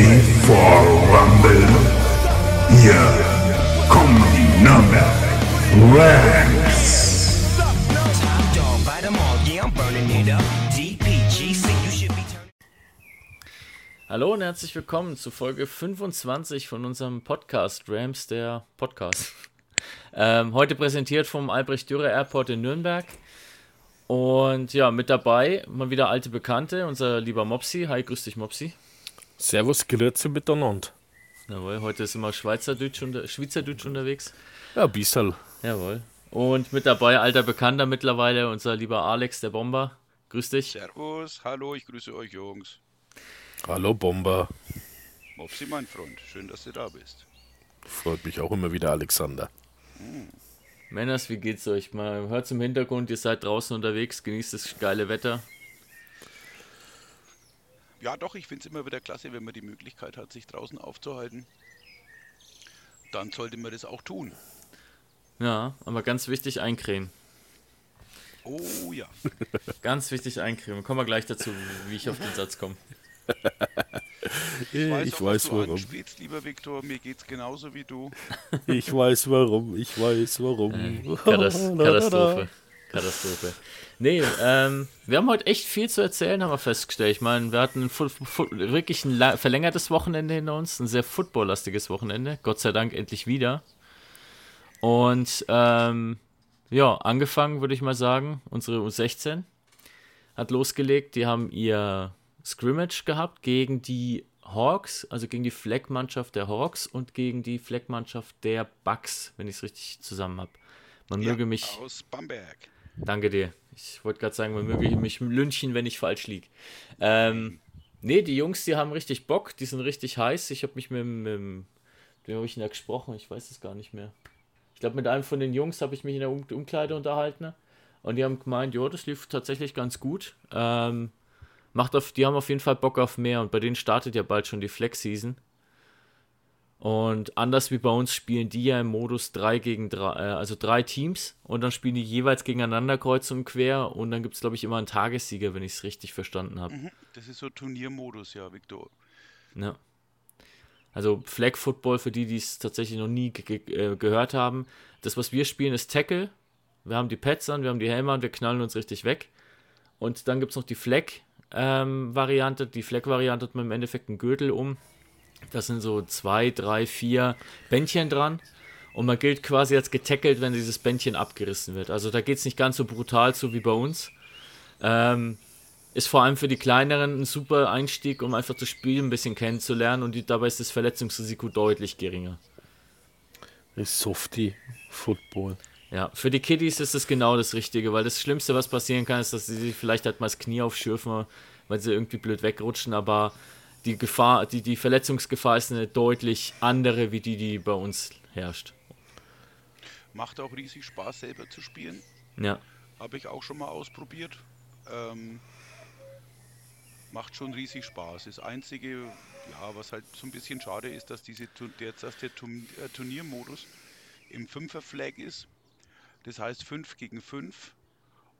ready for Rumble? Hier kommen die be turning. Hallo und herzlich willkommen zu Folge 25 von unserem Podcast Rams, der Podcast. Ähm, heute präsentiert vom Albrecht Dürer Airport in Nürnberg. Und ja, mit dabei mal wieder alte Bekannte, unser lieber Mopsi. Hi, grüß dich Mopsi. Servus, grüezi miteinander. Jawohl, heute ist immer Schweizerdeutsch, unter, Schweizerdeutsch unterwegs. Ja, ein bisschen. Jawohl. Und mit dabei alter Bekannter mittlerweile, unser lieber Alex, der Bomber. Grüß dich. Servus, hallo, ich grüße euch Jungs. Hallo Bomber. Mopsi, mein Freund, schön, dass du da bist. Freut mich auch immer wieder, Alexander. Männers, wie geht's euch? Mal hört im Hintergrund, ihr seid draußen unterwegs, genießt das geile Wetter. Ja, doch, ich finde es immer wieder klasse, wenn man die Möglichkeit hat, sich draußen aufzuhalten. Dann sollte man das auch tun. Ja, aber ganz wichtig eincremen. Oh ja. Ganz wichtig eincremen. Kommen wir gleich dazu, wie ich auf den Satz komme. Ich weiß, Ich weiß, auch, was du warum. anspielst, lieber Viktor. Mir geht's genauso wie du. Ich weiß warum. Ich weiß warum. Katas Katastrophe. Katastrophe. Nee, ähm, wir haben heute echt viel zu erzählen, haben wir festgestellt. Ich meine, wir hatten ein wirklich ein verlängertes Wochenende hinter uns, ein sehr footballlastiges Wochenende. Gott sei Dank endlich wieder. Und ähm, ja, angefangen würde ich mal sagen, unsere U16 hat losgelegt. Die haben ihr Scrimmage gehabt gegen die Hawks, also gegen die Fleckmannschaft der Hawks und gegen die Fleckmannschaft der Bucks, wenn ich es richtig zusammen habe. Man möge mich. Aus Bamberg. Danke dir. Ich wollte gerade sagen, man möge mich lünchen, wenn ich falsch lieg. Ähm, nee, die Jungs, die haben richtig Bock, die sind richtig heiß. Ich habe mich mit, mit wem habe ich denn da gesprochen? Ich weiß es gar nicht mehr. Ich glaube, mit einem von den Jungs habe ich mich in der um Umkleide unterhalten. Und die haben gemeint, ja, das lief tatsächlich ganz gut. Ähm, macht auf, die haben auf jeden Fall Bock auf mehr. Und bei denen startet ja bald schon die Flex-Season. Und anders wie bei uns spielen die ja im Modus 3 gegen 3, äh, also drei Teams und dann spielen die jeweils gegeneinander kreuz und quer und dann gibt es, glaube ich, immer einen Tagessieger, wenn ich es richtig verstanden habe. Mhm, Das ist so Turniermodus, ja, Viktor. Ja. Also Flag Football für die, die es tatsächlich noch nie ge äh, gehört haben. Das, was wir spielen, ist Tackle. Wir haben die Pads an, wir haben die Helme an, wir knallen uns richtig weg. Und dann gibt es noch die Flag-Variante. die Flag-Variante hat man im Endeffekt einen Gürtel um. Da sind so zwei, drei, vier Bändchen dran. Und man gilt quasi als getackelt, wenn dieses Bändchen abgerissen wird. Also da geht es nicht ganz so brutal so wie bei uns. Ähm, ist vor allem für die Kleineren ein super Einstieg, um einfach das Spiel ein bisschen kennenzulernen und die, dabei ist das Verletzungsrisiko deutlich geringer. Softie Football. Ja, für die Kiddies ist es genau das Richtige, weil das Schlimmste, was passieren kann, ist, dass sie sich vielleicht halt mal das Knie aufschürfen, weil sie irgendwie blöd wegrutschen, aber die Gefahr, die, die Verletzungsgefahr ist eine deutlich andere, wie die, die bei uns herrscht. Macht auch riesig Spaß, selber zu spielen. Ja, Habe ich auch schon mal ausprobiert. Ähm, macht schon riesig Spaß. Das Einzige, ja, was halt so ein bisschen schade ist, dass, diese, dass der äh, Turniermodus im Fünfer-Flag ist. Das heißt 5 gegen 5.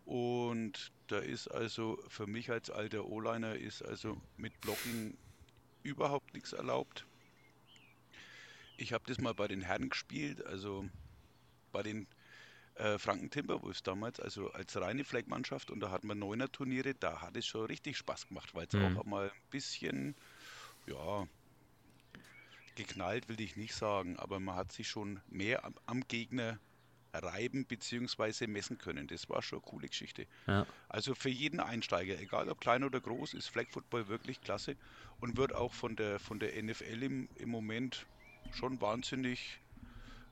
Und da ist also für mich als alter O-Liner ist also mit Blocking überhaupt nichts erlaubt. Ich habe das mal bei den Herren gespielt, also bei den äh, Franken Timberwolves damals, also als reine Flag-Mannschaft und da hatten wir neuner Turniere, da hat es schon richtig Spaß gemacht, weil es Mhm. auch mal ein bisschen, ja, geknallt will ich nicht sagen, aber man hat sich schon mehr am, am Gegner reiben bzw. messen können. Das war schon eine coole Geschichte. ja. Also für jeden Einsteiger, egal ob klein oder groß, ist Flag Football wirklich klasse und wird auch von der von der NFL im, im Moment schon wahnsinnig,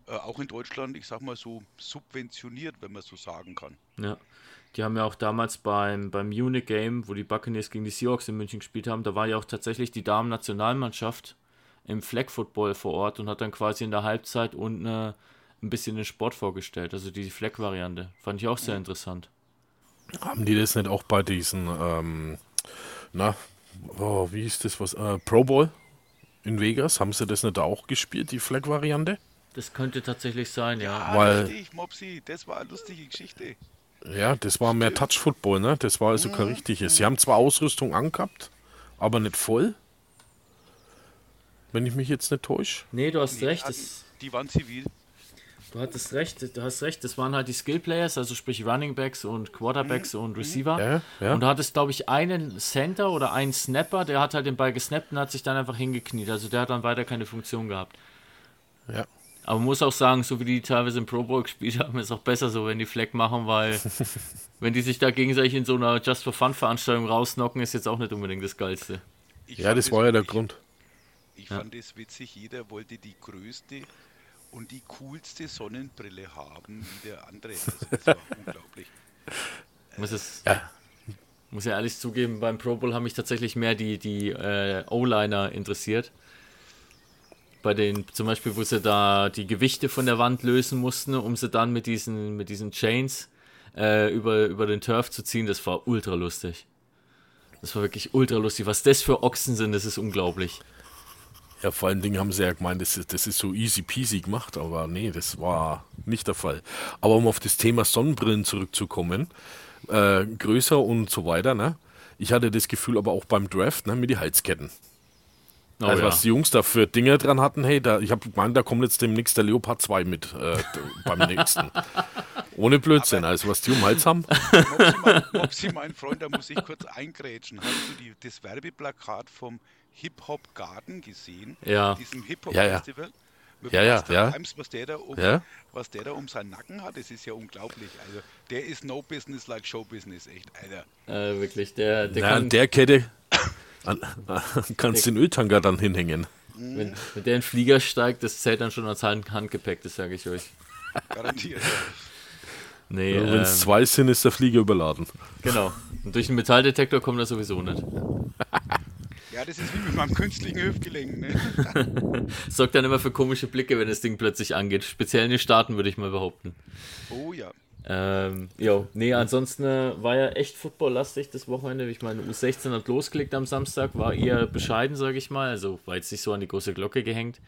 äh, auch in Deutschland, ich sag mal so, subventioniert, wenn man so sagen kann. Ja. Die haben ja auch damals beim, beim Munich Game, wo die Buccaneers gegen die Seahawks in München gespielt haben, da war ja auch tatsächlich die Damen-Nationalmannschaft im Flag Football vor Ort und hat dann quasi in der Halbzeit und äh, ein bisschen den Sport vorgestellt, also die Flag-Variante. Fand ich auch sehr interessant. Haben die das nicht auch bei diesen, ähm, na, oh, wie hieß das was, äh, Pro Bowl in Vegas? Haben sie das nicht auch gespielt, die Flag-Variante? Das könnte tatsächlich sein, ja. Ah, Weil- richtig, Mopsi, das war eine lustige Geschichte. Ja, das war mehr Touch-Football, ne? Das war also kein richtiges. Sie haben zwar Ausrüstung angehabt, aber nicht voll. wenn ich mich jetzt nicht täusche. Nee, du hast Nee, recht. die, Das, hatten, die waren zivil. Du hattest recht, du hast recht. Das waren halt die Skill Players, also sprich Running Backs und Quarterbacks und Receiver. Ja, ja. Und du hattest, glaube ich, einen Center oder einen Snapper, der hat halt den Ball gesnappt und hat sich dann einfach hingekniet. Also der hat dann weiter keine Funktion gehabt. Ja. Aber man muss auch sagen, so wie die teilweise im Pro Bowl gespielt haben, ist auch besser so, wenn die Fleck machen, weil wenn die sich da gegenseitig in so einer Just for Fun Veranstaltung rausnocken, ist jetzt auch nicht unbedingt das Geilste. Ich Ja, das war ja der Grund. Ich fand es witzig, jeder wollte die größte und die coolste Sonnenbrille haben wie der andere. Also das war unglaublich. Muss es, Ja. muss ja ehrlich zugeben, beim Pro Bowl haben mich tatsächlich mehr die, die äh, O-Liner interessiert. Bei den, zum Beispiel, wo sie da die Gewichte von der Wand lösen mussten, um sie dann mit diesen, mit diesen Chains äh, über, über den Turf zu ziehen, das war ultra lustig. Das war wirklich ultra lustig. Was das für Ochsen sind, das ist unglaublich. Ja, vor allen Dingen haben sie ja gemeint, das ist, das ist so easy peasy gemacht, aber nee, das war nicht der Fall. Aber um auf das Thema Sonnenbrillen zurückzukommen, äh, größer und so weiter, ne? Ich hatte das Gefühl aber auch beim Draft, ne, mit die Halsketten. Oh, also ja. was die Jungs da für Dinge dran hatten, hey, da, ich habe gemeint, da kommt jetzt demnächst der Leopard 2 mit äh, beim nächsten. Ohne Blödsinn, also was die um Hals haben. Mopsi, mein, Mopsi, mein Freund, da muss ich kurz eingrätschen. Hast du die, das Werbeplakat vom Hip-Hop Garden gesehen? Ja. Diesem Hip-Hop Ja, ja. Festival? Mit Ja, ja, ja. Rhymes, was der da um, Ja. was der da um seinen Nacken hat, das ist ja unglaublich. Also der ist no business like show business, echt, Alter. Äh, wirklich, der, der Ja, kann, an der Kette an, kannst den Öltanker dann hinhängen. wenn, wenn der in den Flieger steigt, das zählt dann schon als Hand Handgepäck, das sage ich euch. Garantiert. Nee, Wenn ähm, es zwei sind, ist der Flieger überladen. genau. Und durch den Metalldetektor kommt er sowieso nicht. ja, das ist wie mit meinem künstlichen Hüftgelenk. Ne? Sorgt dann immer für komische Blicke, wenn das Ding plötzlich angeht. Speziell in den Staaten, würde ich mal behaupten. Oh ja. Ähm, jo, nee, ansonsten äh, war ja echt footballlastig das Wochenende. Ich meine, U16 hat losgelegt am Samstag, war eher bescheiden, sage ich mal. Also war jetzt nicht so an die große Glocke gehängt.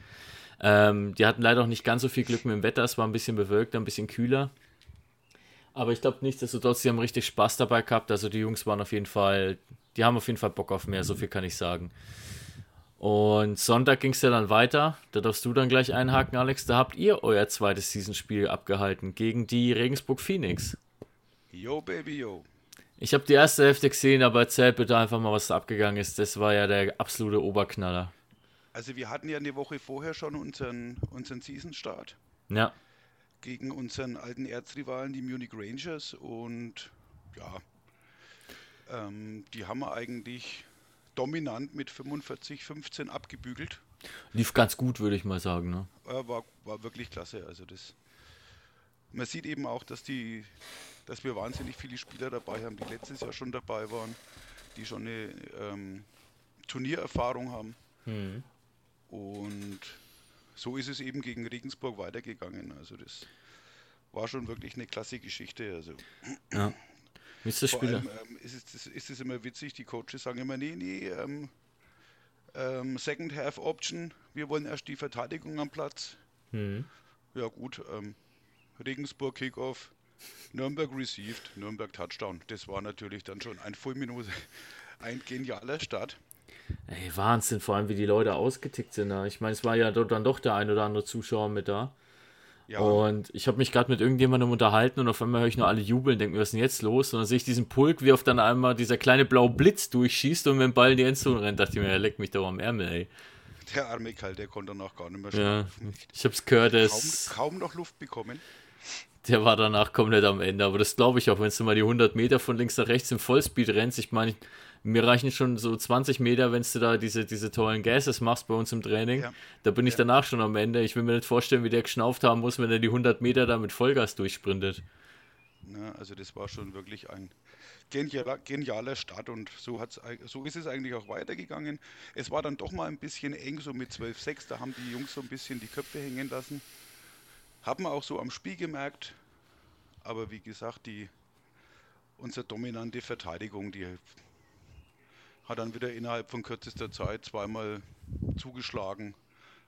Ähm, die hatten leider auch nicht ganz so viel Glück mit dem Wetter. Es war ein bisschen bewölkt, ein bisschen kühler. Aber ich glaube nichtsdestotrotz, die haben richtig Spaß dabei gehabt. Also die Jungs waren auf jeden Fall, die haben auf jeden Fall Bock auf mehr, so viel kann ich sagen. Und Sonntag ging es ja dann weiter. Da darfst du dann gleich einhaken, Alex. Da habt ihr euer zweites Seasonspiel abgehalten gegen die Regensburg Phoenix. Yo, Baby, yo. Ich habe die erste Hälfte gesehen, aber erzähl bitte einfach mal, was da abgegangen ist. Das war ja der absolute Oberknaller. Also wir hatten ja eine Woche vorher schon unseren, unseren Season-Start Ja, gegen unseren alten Erzrivalen, die Munich Rangers. Und ja, ähm, die haben wir eigentlich dominant mit 45, 15 abgebügelt. lief ganz gut, würde ich mal sagen. Ne? Äh, war, war wirklich klasse. Also das. Man sieht eben auch, dass die, dass wir wahnsinnig viele Spieler dabei haben, die letztes Jahr schon dabei waren, die schon eine ähm, Turniererfahrung haben. Und so ist es eben gegen Regensburg weitergegangen. Also das war schon wirklich eine klasse Geschichte. Also Wie ist das vor Spiel? allem ähm, ist, es, ist es immer witzig, die Coaches sagen immer, nee, nee, ähm, ähm, Second Half Option, wir wollen erst die Verteidigung am Platz. Hm. Ja gut, ähm, Regensburg Kickoff, Nürnberg received, Nürnberg Touchdown. Das war natürlich dann schon ein Fulminose, ein genialer Start. Ey, Wahnsinn, vor allem wie die Leute ausgetickt sind. Da. Ich meine, es war ja dort dann doch der ein oder andere Zuschauer mit da. Ja, Und ich habe mich gerade mit irgendjemandem unterhalten und auf einmal höre ich nur alle jubeln, denke mir, was ist denn jetzt los? Und dann sehe ich diesen Pulk, wie auf dann einmal dieser kleine blaue Blitz durchschießt und mit dem Ball in die Endzone rennt. Dachte ich mir, er leckt mich doch am Ärmel, ey. der arme Kerl, der konnte danach gar nicht mehr Ja, schlafen. ich hab's gehört, der, Kaum, ist, kaum noch Luft bekommen. der war danach komplett am Ende. Aber das glaube ich auch, wenn du mal die 100 Meter von links nach rechts im Vollspeed rennst. Ich meine, mir reichen schon so 20 Meter, wenn du da diese, diese tollen Gases machst bei uns im Training. Ja. Da bin ich danach schon am Ende. Ich will mir nicht vorstellen, wie der geschnauft haben muss, wenn er die 100 Meter da mit Vollgas durchsprintet. Ne, also das war schon wirklich ein genialer, genialer Start und so, hat's, so ist es eigentlich auch weitergegangen. Es war dann doch mal ein bisschen eng, so mit 12-6, da haben die Jungs so ein bisschen die Köpfe hängen lassen. Haben wir auch so am Spiel gemerkt, aber wie gesagt, die, unsere dominante Verteidigung, die hat dann wieder innerhalb von kürzester Zeit zweimal zugeschlagen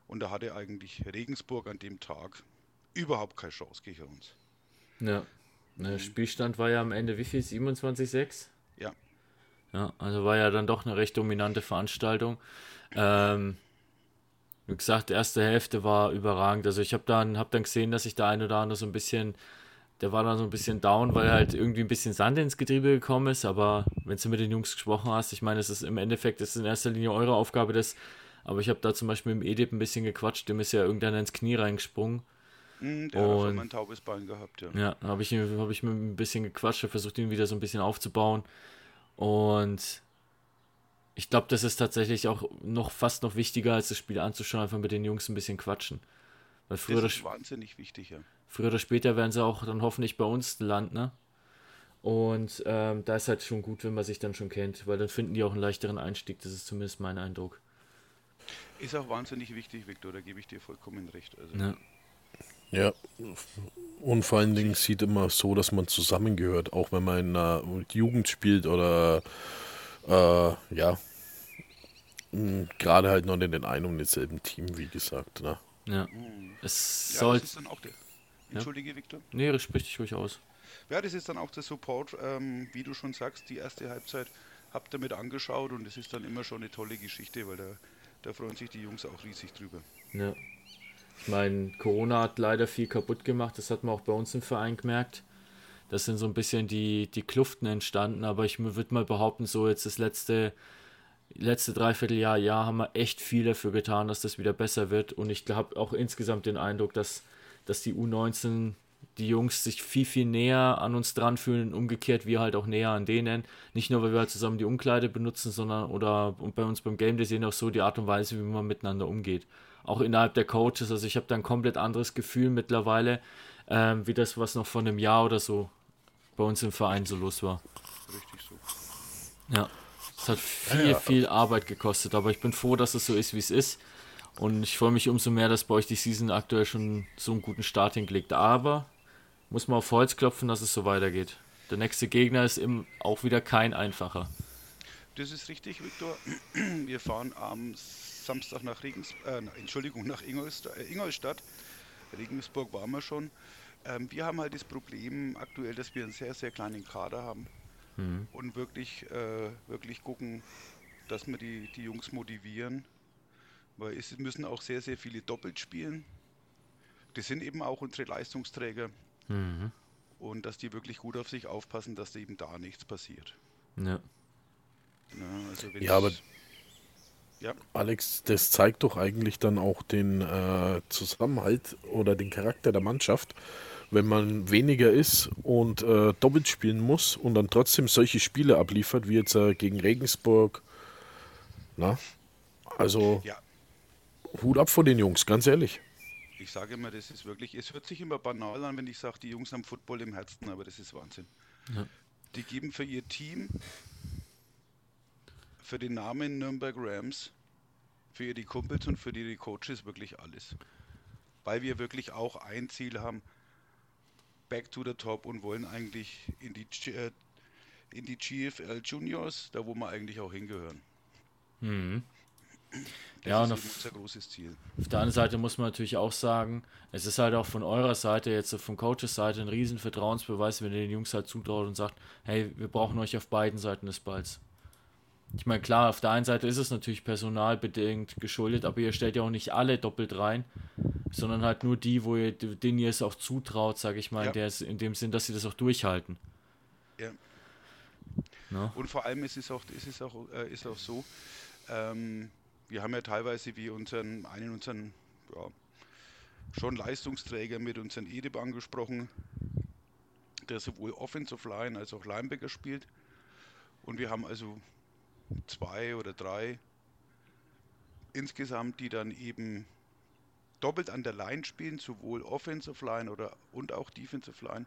und da hatte eigentlich Regensburg an dem Tag überhaupt keine Chance gegen uns. Ja. Der Spielstand war ja am Ende wie viel? 27,6? Ja. Ja, also war ja dann doch eine recht dominante Veranstaltung. Ähm, Wie gesagt, die erste Hälfte war überragend. Also ich habe dann, hab dann gesehen, dass sich der eine oder andere so ein bisschen, der war dann so ein bisschen down, weil halt irgendwie ein bisschen Sand ins Getriebe gekommen ist. Aber wenn du mit den Jungs gesprochen hast, ich meine, es ist im Endeffekt, es ist in erster Linie eure Aufgabe, das. Aber ich habe da zum Beispiel mit dem Edip ein bisschen gequatscht, dem ist ja irgendwann ins Knie reingesprungen. Hm, der hat Und- immer ein taubes Bein gehabt, ja. Ja, habe ich, hab ich mit ihm ein bisschen gequatscht, versucht ihn wieder so ein bisschen aufzubauen. Und ich glaube, das ist tatsächlich auch noch fast noch wichtiger, als das Spiel anzuschauen, einfach mit den Jungs ein bisschen quatschen. Weil früher oder, Das ist wahnsinnig wichtig, ja. früher oder später werden sie auch dann hoffentlich bei uns landen, ne? Und ähm, da ist halt schon gut, wenn man sich dann schon kennt, weil dann finden die auch einen leichteren Einstieg, das ist zumindest mein Eindruck. Ist auch wahnsinnig wichtig, Viktor, da gebe ich dir vollkommen recht. Also, Ja. Ja, und vor allen Dingen sieht immer so, dass man zusammengehört, auch wenn man in einer Jugend spielt oder äh, ja, gerade halt noch in den einen und denselben Team, wie gesagt. Ne? Ja. Es Ja, soll. das ist dann auch der. Entschuldige, Viktor. Nee, sprich dich ruhig aus. Ja, das ist dann auch der Support, ähm, wie du schon sagst, die erste Halbzeit habt ihr mit angeschaut und es ist dann immer schon eine tolle Geschichte, weil da, da freuen sich die Jungs auch riesig drüber. Ja. Ich meine, Corona hat leider viel kaputt gemacht. Das hat man auch bei uns im Verein gemerkt. Das sind so ein bisschen die, die Kluften entstanden. Aber ich würde mal behaupten, so jetzt das letzte, letzte Dreivierteljahr, Jahr haben wir echt viel dafür getan, dass das wieder besser wird. Und ich habe auch insgesamt den Eindruck, dass, dass die U19, die Jungs sich viel, viel näher an uns dran fühlen. Umgekehrt, wir halt auch näher an denen. Nicht nur, weil wir halt zusammen die Umkleide benutzen, sondern oder und bei uns beim Game Day sehen auch so die Art und Weise, wie man miteinander umgeht auch innerhalb der Coaches. Also ich habe da ein komplett anderes Gefühl mittlerweile, ähm, wie das, was noch vor einem Jahr oder so bei uns im Verein so los war. Richtig so. Ja. Es hat viel, viel Arbeit gekostet, aber ich bin froh, dass es so ist, wie es ist. Und ich freue mich umso mehr, dass bei euch die Season aktuell schon so einen guten Start hingelegt. Aber muss man auf Holz klopfen, dass es so weitergeht. Der nächste Gegner ist eben auch wieder kein einfacher. Das ist richtig, Viktor. Wir fahren am Samstag nach Regens, äh, Entschuldigung, nach Ingolst äh, Ingolstadt. Regensburg waren wir schon. Ähm, wir haben halt das Problem aktuell, dass wir einen sehr, sehr kleinen Kader haben und wirklich, äh, wirklich gucken, dass wir die, die Jungs motivieren, weil es müssen auch sehr, sehr viele doppelt spielen. Das sind eben auch unsere Leistungsträger und dass die wirklich gut auf sich aufpassen, dass eben da nichts passiert. Ja. Ja, also wenn Ja, aber ja, Alex, das zeigt doch eigentlich dann auch den äh, Zusammenhalt oder den Charakter der Mannschaft, wenn man weniger ist und äh, doppelt spielen muss und dann trotzdem solche Spiele abliefert, wie jetzt äh, gegen Regensburg. Na? Also ja, Hut ab vor den Jungs, ganz ehrlich. ich sage immer, das ist wirklich, es hört sich immer banal an, wenn ich sage, die Jungs haben Football im Herzen, aber das ist Wahnsinn. Die geben für ihr Team, für den Namen Nürnberg Rams, für ihre Kumpels und für ihre Coaches wirklich alles. Weil wir wirklich auch ein Ziel haben, back to the top und wollen eigentlich in die, äh, in die GFL Juniors, da wo wir eigentlich auch hingehören. Das Ja, ist und auf- großes Ziel. Auf der anderen Seite muss man natürlich auch sagen, es ist halt auch von eurer Seite, jetzt von Coaches Seite, ein riesen Vertrauensbeweis, wenn ihr den Jungs halt zutraut und sagt, hey, wir brauchen euch auf beiden Seiten des Balls. Ich meine, klar, auf der einen Seite ist es natürlich personalbedingt geschuldet, aber ihr stellt ja auch nicht alle doppelt rein, sondern halt nur die, wo ihr, denen ihr es auch zutraut, sage ich mal, Ja. in, der, in dem Sinn, dass sie das auch durchhalten. Ja. Ne? Und vor allem ist es auch, ist es auch, äh, ist auch so, ähm, wir haben ja teilweise wie unseren, einen unseren, ja, schon Leistungsträger mit unseren Edip angesprochen, der sowohl Offensive Line als auch Linebacker spielt. Und wir haben also zwei oder drei insgesamt, die dann eben doppelt an der Line spielen, sowohl Offensive Line oder und auch Defensive Line.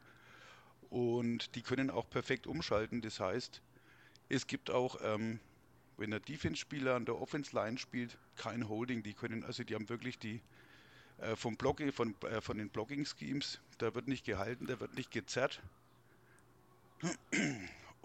Und die können auch perfekt umschalten. Das heißt, es gibt auch, ähm, wenn der Defense-Spieler an der Offense-Line spielt, kein Holding. Die können, also die haben wirklich die äh, vom Blocking, von, äh, von den Blocking-Schemes, da wird nicht gehalten, da wird nicht gezerrt.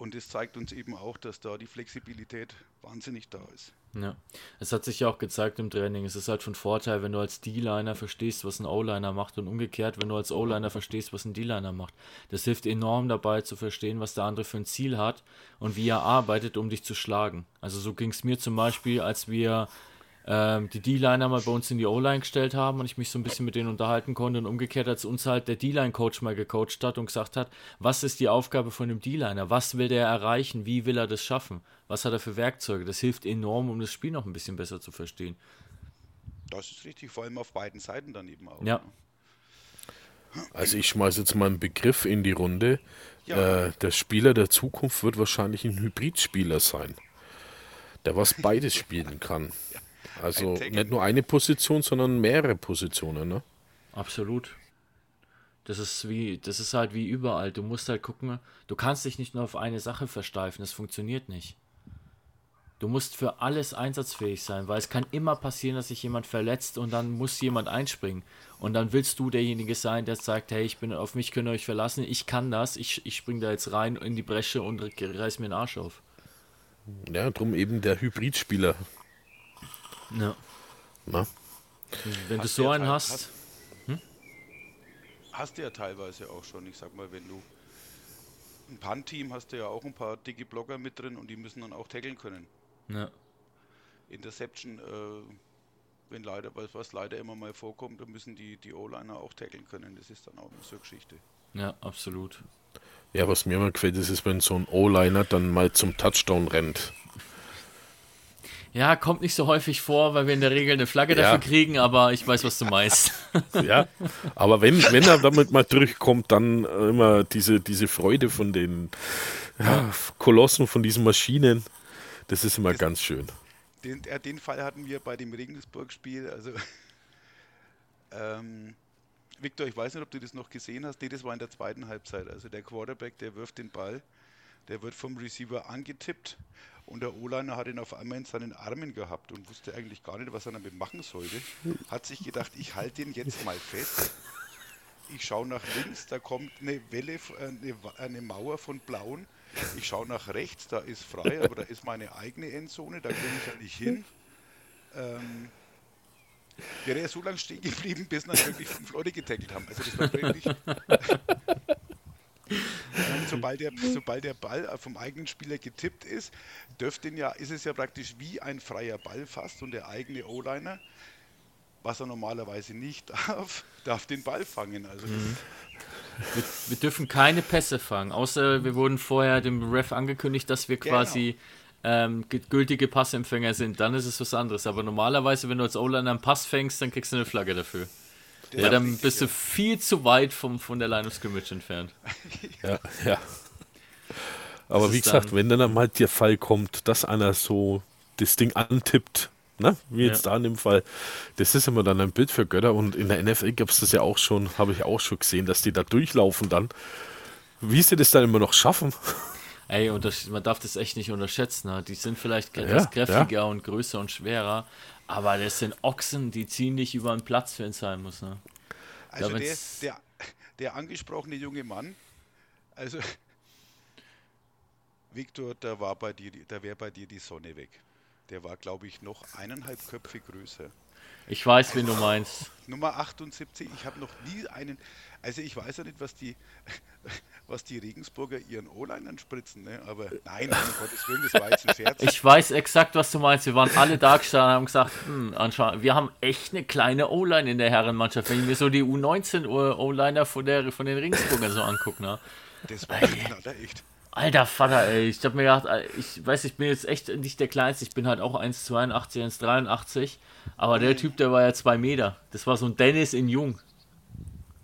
Und das zeigt uns eben auch, dass da die Flexibilität wahnsinnig da ist. Ja, es hat sich ja auch gezeigt im Training. Es ist halt von Vorteil, wenn du als D-Liner verstehst, was ein O-Liner macht und umgekehrt, wenn du als O-Liner verstehst, was ein D-Liner macht. Das hilft enorm dabei zu verstehen, was der andere für ein Ziel hat und wie er arbeitet, um dich zu schlagen. Also so ging es mir zum Beispiel, als wir, ähm, die D-Liner mal bei uns in die O-Line gestellt haben und ich mich so ein bisschen mit denen unterhalten konnte und umgekehrt, als uns halt der D-Line-Coach mal gecoacht hat und gesagt hat, was ist die Aufgabe von einem D-Liner? Was will der erreichen? Wie will er das schaffen? Was hat er für Werkzeuge? Das hilft enorm, um das Spiel noch ein bisschen besser zu verstehen. Das ist richtig, vor allem auf beiden Seiten dann eben auch. Ja. ne? Also ich schmeiße jetzt mal einen Begriff in die Runde. Ja. Äh, der Spieler der Zukunft wird wahrscheinlich ein Hybridspieler sein, der was beides spielen kann. Also nicht nur eine Position, sondern mehrere Positionen. Ne? Absolut. Das ist wie, das ist halt wie überall. Du musst halt gucken, du kannst dich nicht nur auf eine Sache versteifen, das funktioniert nicht. Du musst für alles einsatzfähig sein, weil es kann immer passieren, dass sich jemand verletzt und dann muss jemand einspringen. Und dann willst du derjenige sein, der sagt, hey, ich bin auf mich könnt ihr euch verlassen, ich kann das, ich, ich spring da jetzt rein in die Bresche und reiß mir den Arsch auf. Ja, drum eben der Hybridspieler. Ja. Ne? Wenn du Hast so ja einen hast, hast- Hast du ja teilweise auch schon. Ich sag mal, wenn du ein Punt-Team hast du ja auch ein paar dicke Blocker mit drin und die müssen dann auch tackeln können. ja. Interception, äh, wenn leider, was, was leider immer mal vorkommt, dann müssen die, die O-Liner auch tackeln können. Das ist dann auch eine so eine Geschichte. ja, absolut. Ja, was mir immer gefällt, ist, ist, wenn so ein O-Liner dann mal zum Touchdown rennt. Ja, kommt nicht so häufig vor, weil wir in der Regel eine Flagge Ja. dafür kriegen, aber ich weiß, was du meinst. Ja, aber wenn, wenn er damit mal durchkommt, dann äh, immer diese, diese Freude von den ja, Kolossen, von diesen Maschinen, das ist immer ganz schön. Den, den Fall hatten wir bei dem Regensburg-Spiel. Also, ähm, Victor, ich weiß nicht, ob du das noch gesehen hast. Nee, das war in der zweiten Halbzeit. Also der Quarterback, der wirft den Ball, der wird vom Receiver angetippt und der O-Liner hat ihn auf einmal in seinen Armen gehabt und wusste eigentlich gar nicht, was er damit machen sollte. Hat sich gedacht, ich halte den jetzt mal fest. Ich schaue nach links, da kommt eine Welle, äh, eine, eine Mauer von Blauen. Ich schaue nach rechts, da ist frei, aber da ist meine eigene Endzone, da komme ich ja nicht hin. Ähm, wäre er so lange stehen geblieben, bis dann wirklich fünf Leute getackelt haben. Also das war wirklich. Sobald, der, sobald der Ball vom eigenen Spieler getippt ist, dürfte ja, ist es ja praktisch wie ein freier Ball fast und der eigene O-Liner, was er normalerweise nicht darf, darf den Ball fangen. Also das, Wir dürfen keine Pässe fangen, außer wir wurden vorher dem Ref angekündigt, dass wir Genau. quasi ähm, ge- gültige Passempfänger sind. Dann ist es was anderes. Aber normalerweise, wenn du als O-Liner einen Pass fängst, dann kriegst du eine Flagge dafür. Der Weil dann bist du viel zu weit vom, von der Line of Scrimmage entfernt. Ja, ja. Aber wie gesagt, wenn dann mal der Fall kommt, dass einer so das Ding antippt, ne? wie jetzt Ja. da in dem Fall, das ist immer dann ein Bild für Götter und in der NFL gab es das ja auch schon, habe ich auch schon gesehen, dass die da durchlaufen dann. Wie sie das dann immer noch schaffen. Ey, und das, man darf das echt nicht unterschätzen. Ne? Die sind vielleicht Ja, etwas ja. kräftiger und größer und schwerer, aber das sind Ochsen, die ziehen dich über den Platz, es sein muss. Ne? Also der, wenn's- der, der angesprochene junge Mann, also Victor, da war bei dir, da wäre bei dir die Sonne weg. Der war, glaube ich, noch eineinhalb Köpfe größer. Ich weiß, wen du meinst. Nummer 78, ich habe noch nie einen, also ich weiß ja nicht, was die, was die Regensburger ihren O-Linern spritzen, ne? aber nein, um Gottes Willen, das war jetzt ein Scherz. Ich weiß exakt, was du meinst. Wir waren alle da gestanden und haben gesagt, hm, anscheinend, wir haben echt eine kleine O-Line in der Herrenmannschaft. Wenn ich mir so die U19 O-Liner von, der, von den Regensburgern so angucke, ne? Das war echt. Alter Vater, ey. Ich hab mir gedacht, ey, ich weiß, ich bin jetzt echt nicht der Kleinste. Ich bin halt auch 1,82, 1,83. Aber der Typ, der war ja 2 Meter. Das war so ein Dennis in Jung.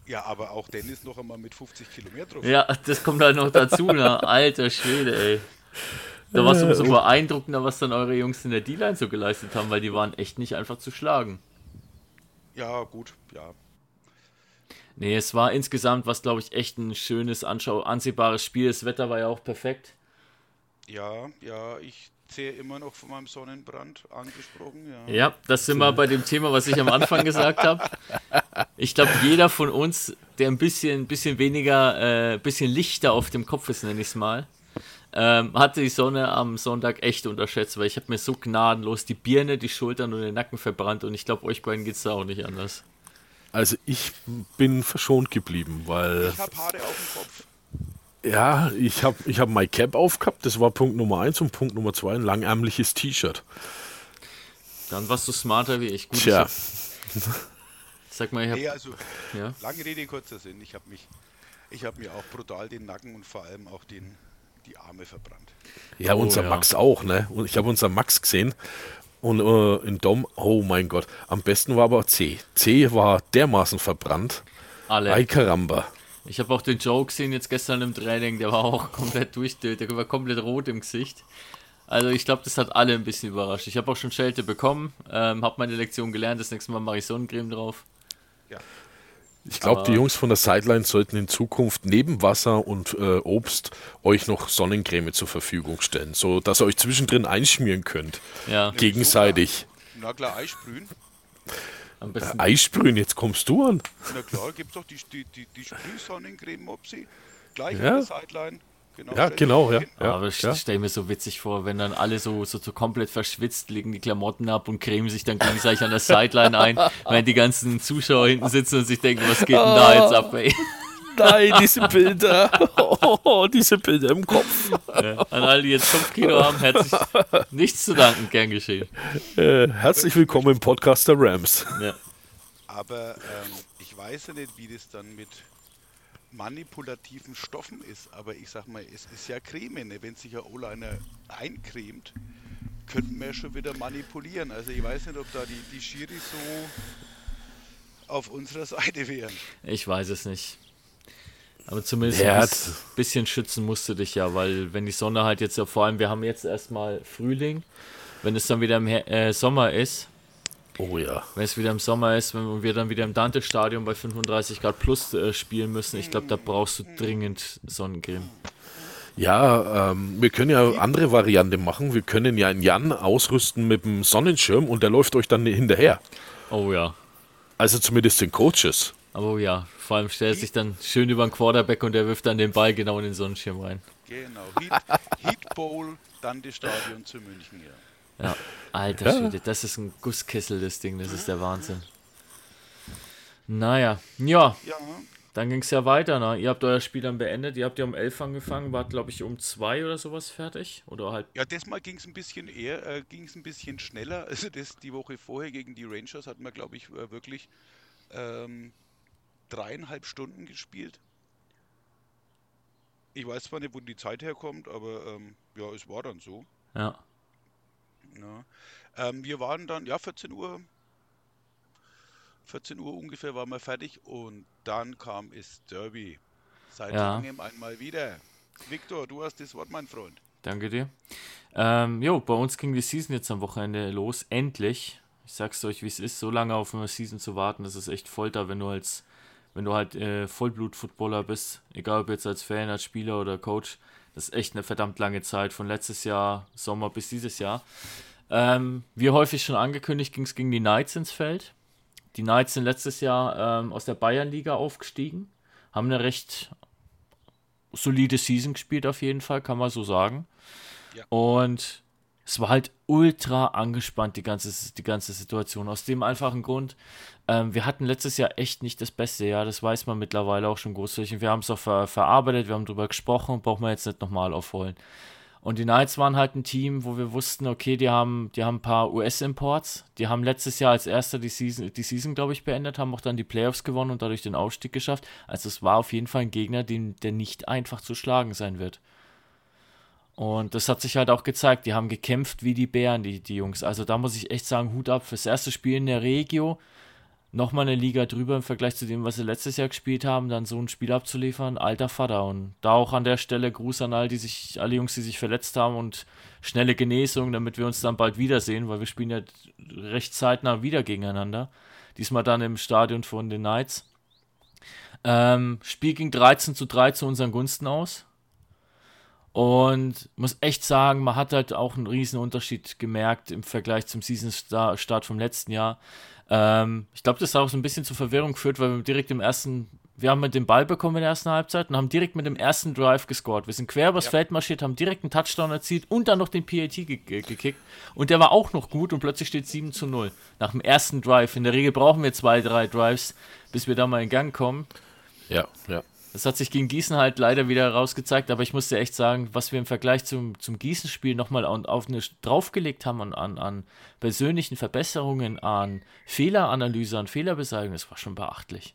Ja, aber auch Dennis noch einmal mit 50 Kilometer drauf. Ja, das kommt halt noch dazu, ne? Alter Schwede, ey. Da war es umso beeindruckender, was dann eure Jungs in der D-Line so geleistet haben, weil die waren echt nicht einfach zu schlagen. ja gut, ja. Nee, es war insgesamt, was glaube ich, echt ein schönes, anschau ansehbares Spiel. Das Wetter war ja auch perfekt. Ja, ja, ich zähle immer noch von meinem Sonnenbrand angesprochen. Ja. Ja, das sind wir bei dem Thema, was ich am Anfang gesagt habe. Ich glaube, jeder von uns, der ein bisschen, bisschen weniger, äh, bisschen lichter auf dem Kopf ist, nenne ich es mal, ähm, hatte die Sonne am Sonntag echt unterschätzt, weil ich habe mir so gnadenlos die Birne, die Schultern und den Nacken verbrannt und ich glaube, euch beiden geht es da auch nicht anders. Also ich bin verschont geblieben, weil Ich habe Haare auf dem Kopf. ja, ich habe ich hab my Cap aufgehabt, das war Punkt Nummer eins und Punkt Nummer zwei ein langärmliches T-Shirt. Dann warst du smarter wie ich. Gut, Tja. ich hab- Sag mal, ich hab, Nee, also, ja. lange Rede, kurzer Sinn. Ich habe mich, ich habe mir auch brutal den Nacken und vor allem auch den, die Arme verbrannt. Ja, Oh, unser ja. Max auch, ne? Und ich habe unser Max gesehen. Und äh, in Dom, oh mein Gott, am besten war aber C. C war dermaßen verbrannt. alle. Ay caramba. Ich habe auch den Joe gesehen jetzt gestern im Training, der war auch komplett durch, der der war komplett rot im Gesicht. Also ich glaube, das hat alle ein bisschen überrascht. Ich habe auch schon Schelte bekommen, ähm, habe meine Lektion gelernt, das nächste Mal mache ich Sonnencreme drauf. Ja, Ich glaube, die Jungs von der Sideline sollten in Zukunft neben Wasser und äh, Obst euch noch Sonnencreme zur Verfügung stellen, so dass ihr euch zwischendrin einschmieren könnt. Ja, Gegenseitig. na klar, Eisprühen. am besten. Eissprühen, jetzt kommst du an. Na klar, gibt's doch die, die, die, die Sprühsonnencreme Mopsi. Gleich Ja. an der Sideline. Genau, Ja, stell genau, ja. hin. aber ich ja. stelle mir so witzig vor, wenn dann alle so, so, so komplett verschwitzt legen die Klamotten ab und cremen sich dann gegenseitig an der Sideline ein, während die ganzen Zuschauer hinten sitzen und sich denken, was geht denn da jetzt ab, ey? Nein, diese Bilder. Oh, diese Bilder im Kopf. Ja, An alle, die jetzt Kopfkino haben, herzlich nichts zu danken, gern geschehen. Äh, herzlich willkommen im Podcast der Rams. Ja. Aber ähm, ich weiß ja nicht, wie das dann mit manipulativen Stoffen ist. Aber ich sag mal, es ist ja Creme. Ne? Wenn sich ein O-Liner eincremt, könnten wir ja schon wieder manipulieren. Also ich weiß nicht, ob da die, die Schiris so auf unserer Seite wären. Ich weiß es nicht. Aber zumindest Der ein bisschen schützen musst du dich ja, weil wenn die Sonne halt jetzt ja vor allem, wir haben jetzt erstmal Frühling, wenn es dann wieder im Her äh, Sommer ist, Oh ja. wenn es wieder im Sommer ist, wenn wir dann wieder im Dante-Stadion bei 35 Grad plus äh, spielen müssen, ich glaube, da brauchst du dringend Sonnencreme. Ja, ähm, wir können ja andere Variante machen. Wir können ja einen Jan ausrüsten mit dem Sonnenschirm und der läuft euch dann hinterher. Oh ja. Also zumindest den Coaches. Aber oh ja, vor allem stellt sich dann schön über den Quarterback und der wirft dann den Ball genau in den Sonnenschirm rein. Genau. Heat, Heat Bowl, dann das Stadion zu München. Ja. Ja, alter Ja. Schwede, das ist ein Gusskessel, das Ding, das ist der Wahnsinn. Naja, ja, ja, dann ging es ja weiter. Ne? Ihr habt euer Spiel dann beendet, ihr habt ja um 11 angefangen, wart glaube ich um 2 oder sowas fertig. Oder halt, Ja, diesmal ging es ein bisschen eher, äh, ging es ein bisschen schneller. Also das die Woche vorher gegen die Rangers hat man, glaube ich, äh, wirklich ähm, dreieinhalb Stunden gespielt. Ich weiß zwar nicht, wo die Zeit herkommt, aber ähm, ja, es war dann so. ja, Ja. Ähm, wir waren dann, ja, 14 Uhr, 14 Uhr ungefähr waren wir fertig und dann kam es Derby. Seit Ja. langem einmal wieder. Viktor, du hast das Wort, mein Freund. danke dir. Ähm, jo, bei uns ging die Season jetzt am Wochenende los, endlich. Ich sag's euch, wie es ist, so lange auf eine Season zu warten, das ist echt Folter, wenn du als, wenn du halt äh, Vollblut-Footballer bist, egal ob jetzt als Fan, als Spieler oder Coach, das ist echt eine verdammt lange Zeit, von letztes Jahr Sommer bis dieses Jahr. Ähm, wie häufig schon angekündigt, ging es gegen die Knights ins Feld. Die Knights sind letztes Jahr ähm, aus der Bayernliga aufgestiegen, haben eine recht solide Season gespielt auf jeden Fall, kann man so sagen. Ja. Und es war halt ultra angespannt, die ganze, die ganze Situation. Aus dem einfachen Grund, ähm, wir hatten letztes Jahr echt nicht das beste Jahr, das weiß man mittlerweile auch schon großflächig. Wir haben es auch ver verarbeitet, wir haben drüber gesprochen, brauchen wir jetzt nicht nochmal aufholen. Und die Knights waren halt ein Team, wo wir wussten, okay, die haben, die haben ein paar US-Imports. Die haben letztes Jahr als erster die Season, die Season, glaube ich, beendet, haben auch dann die Playoffs gewonnen und dadurch den Aufstieg geschafft. Also es war auf jeden Fall ein Gegner, den, der nicht einfach zu schlagen sein wird. Und das hat sich halt auch gezeigt. Die haben gekämpft wie die Bären, die, die Jungs. Also da muss ich echt sagen, Hut ab fürs erste Spiel in der Regio. Nochmal eine Liga drüber im Vergleich zu dem, was sie letztes Jahr gespielt haben, dann so ein Spiel abzuliefern, alter Vater. Und da auch an der Stelle Gruß an all die sich, alle Jungs, die sich verletzt haben und schnelle Genesung, damit wir uns dann bald wiedersehen, weil wir spielen ja recht zeitnah wieder gegeneinander. Diesmal dann im Stadion von den Knights. Ähm, Spiel ging 13 zu 3 zu unseren Gunsten aus. Und muss echt sagen, man hat halt auch einen riesen Unterschied gemerkt im Vergleich zum Season-Start vom letzten Jahr. Ähm, ich glaube, das hat auch so ein bisschen zur Verwirrung geführt, weil wir direkt im ersten, wir haben mit dem Ball bekommen in der ersten Halbzeit und haben direkt mit dem ersten Drive gescored. Wir sind quer übers Feld marschiert, haben direkt einen Touchdown erzielt und dann noch den PAT ge ge gekickt. Und der war auch noch gut und plötzlich steht 7 zu 0. Nach dem ersten Drive. In der Regel brauchen wir zwei, drei Drives, bis wir da mal in Gang kommen. Ja, ja. Das hat sich gegen Gießen halt leider wieder rausgezeigt, aber ich muss dir echt sagen, was wir im Vergleich zum, zum Gießen-Spiel nochmal auf eine draufgelegt haben an, an, an persönlichen Verbesserungen, an Fehleranalyse, an Fehlerbeseitigung, das war schon beachtlich.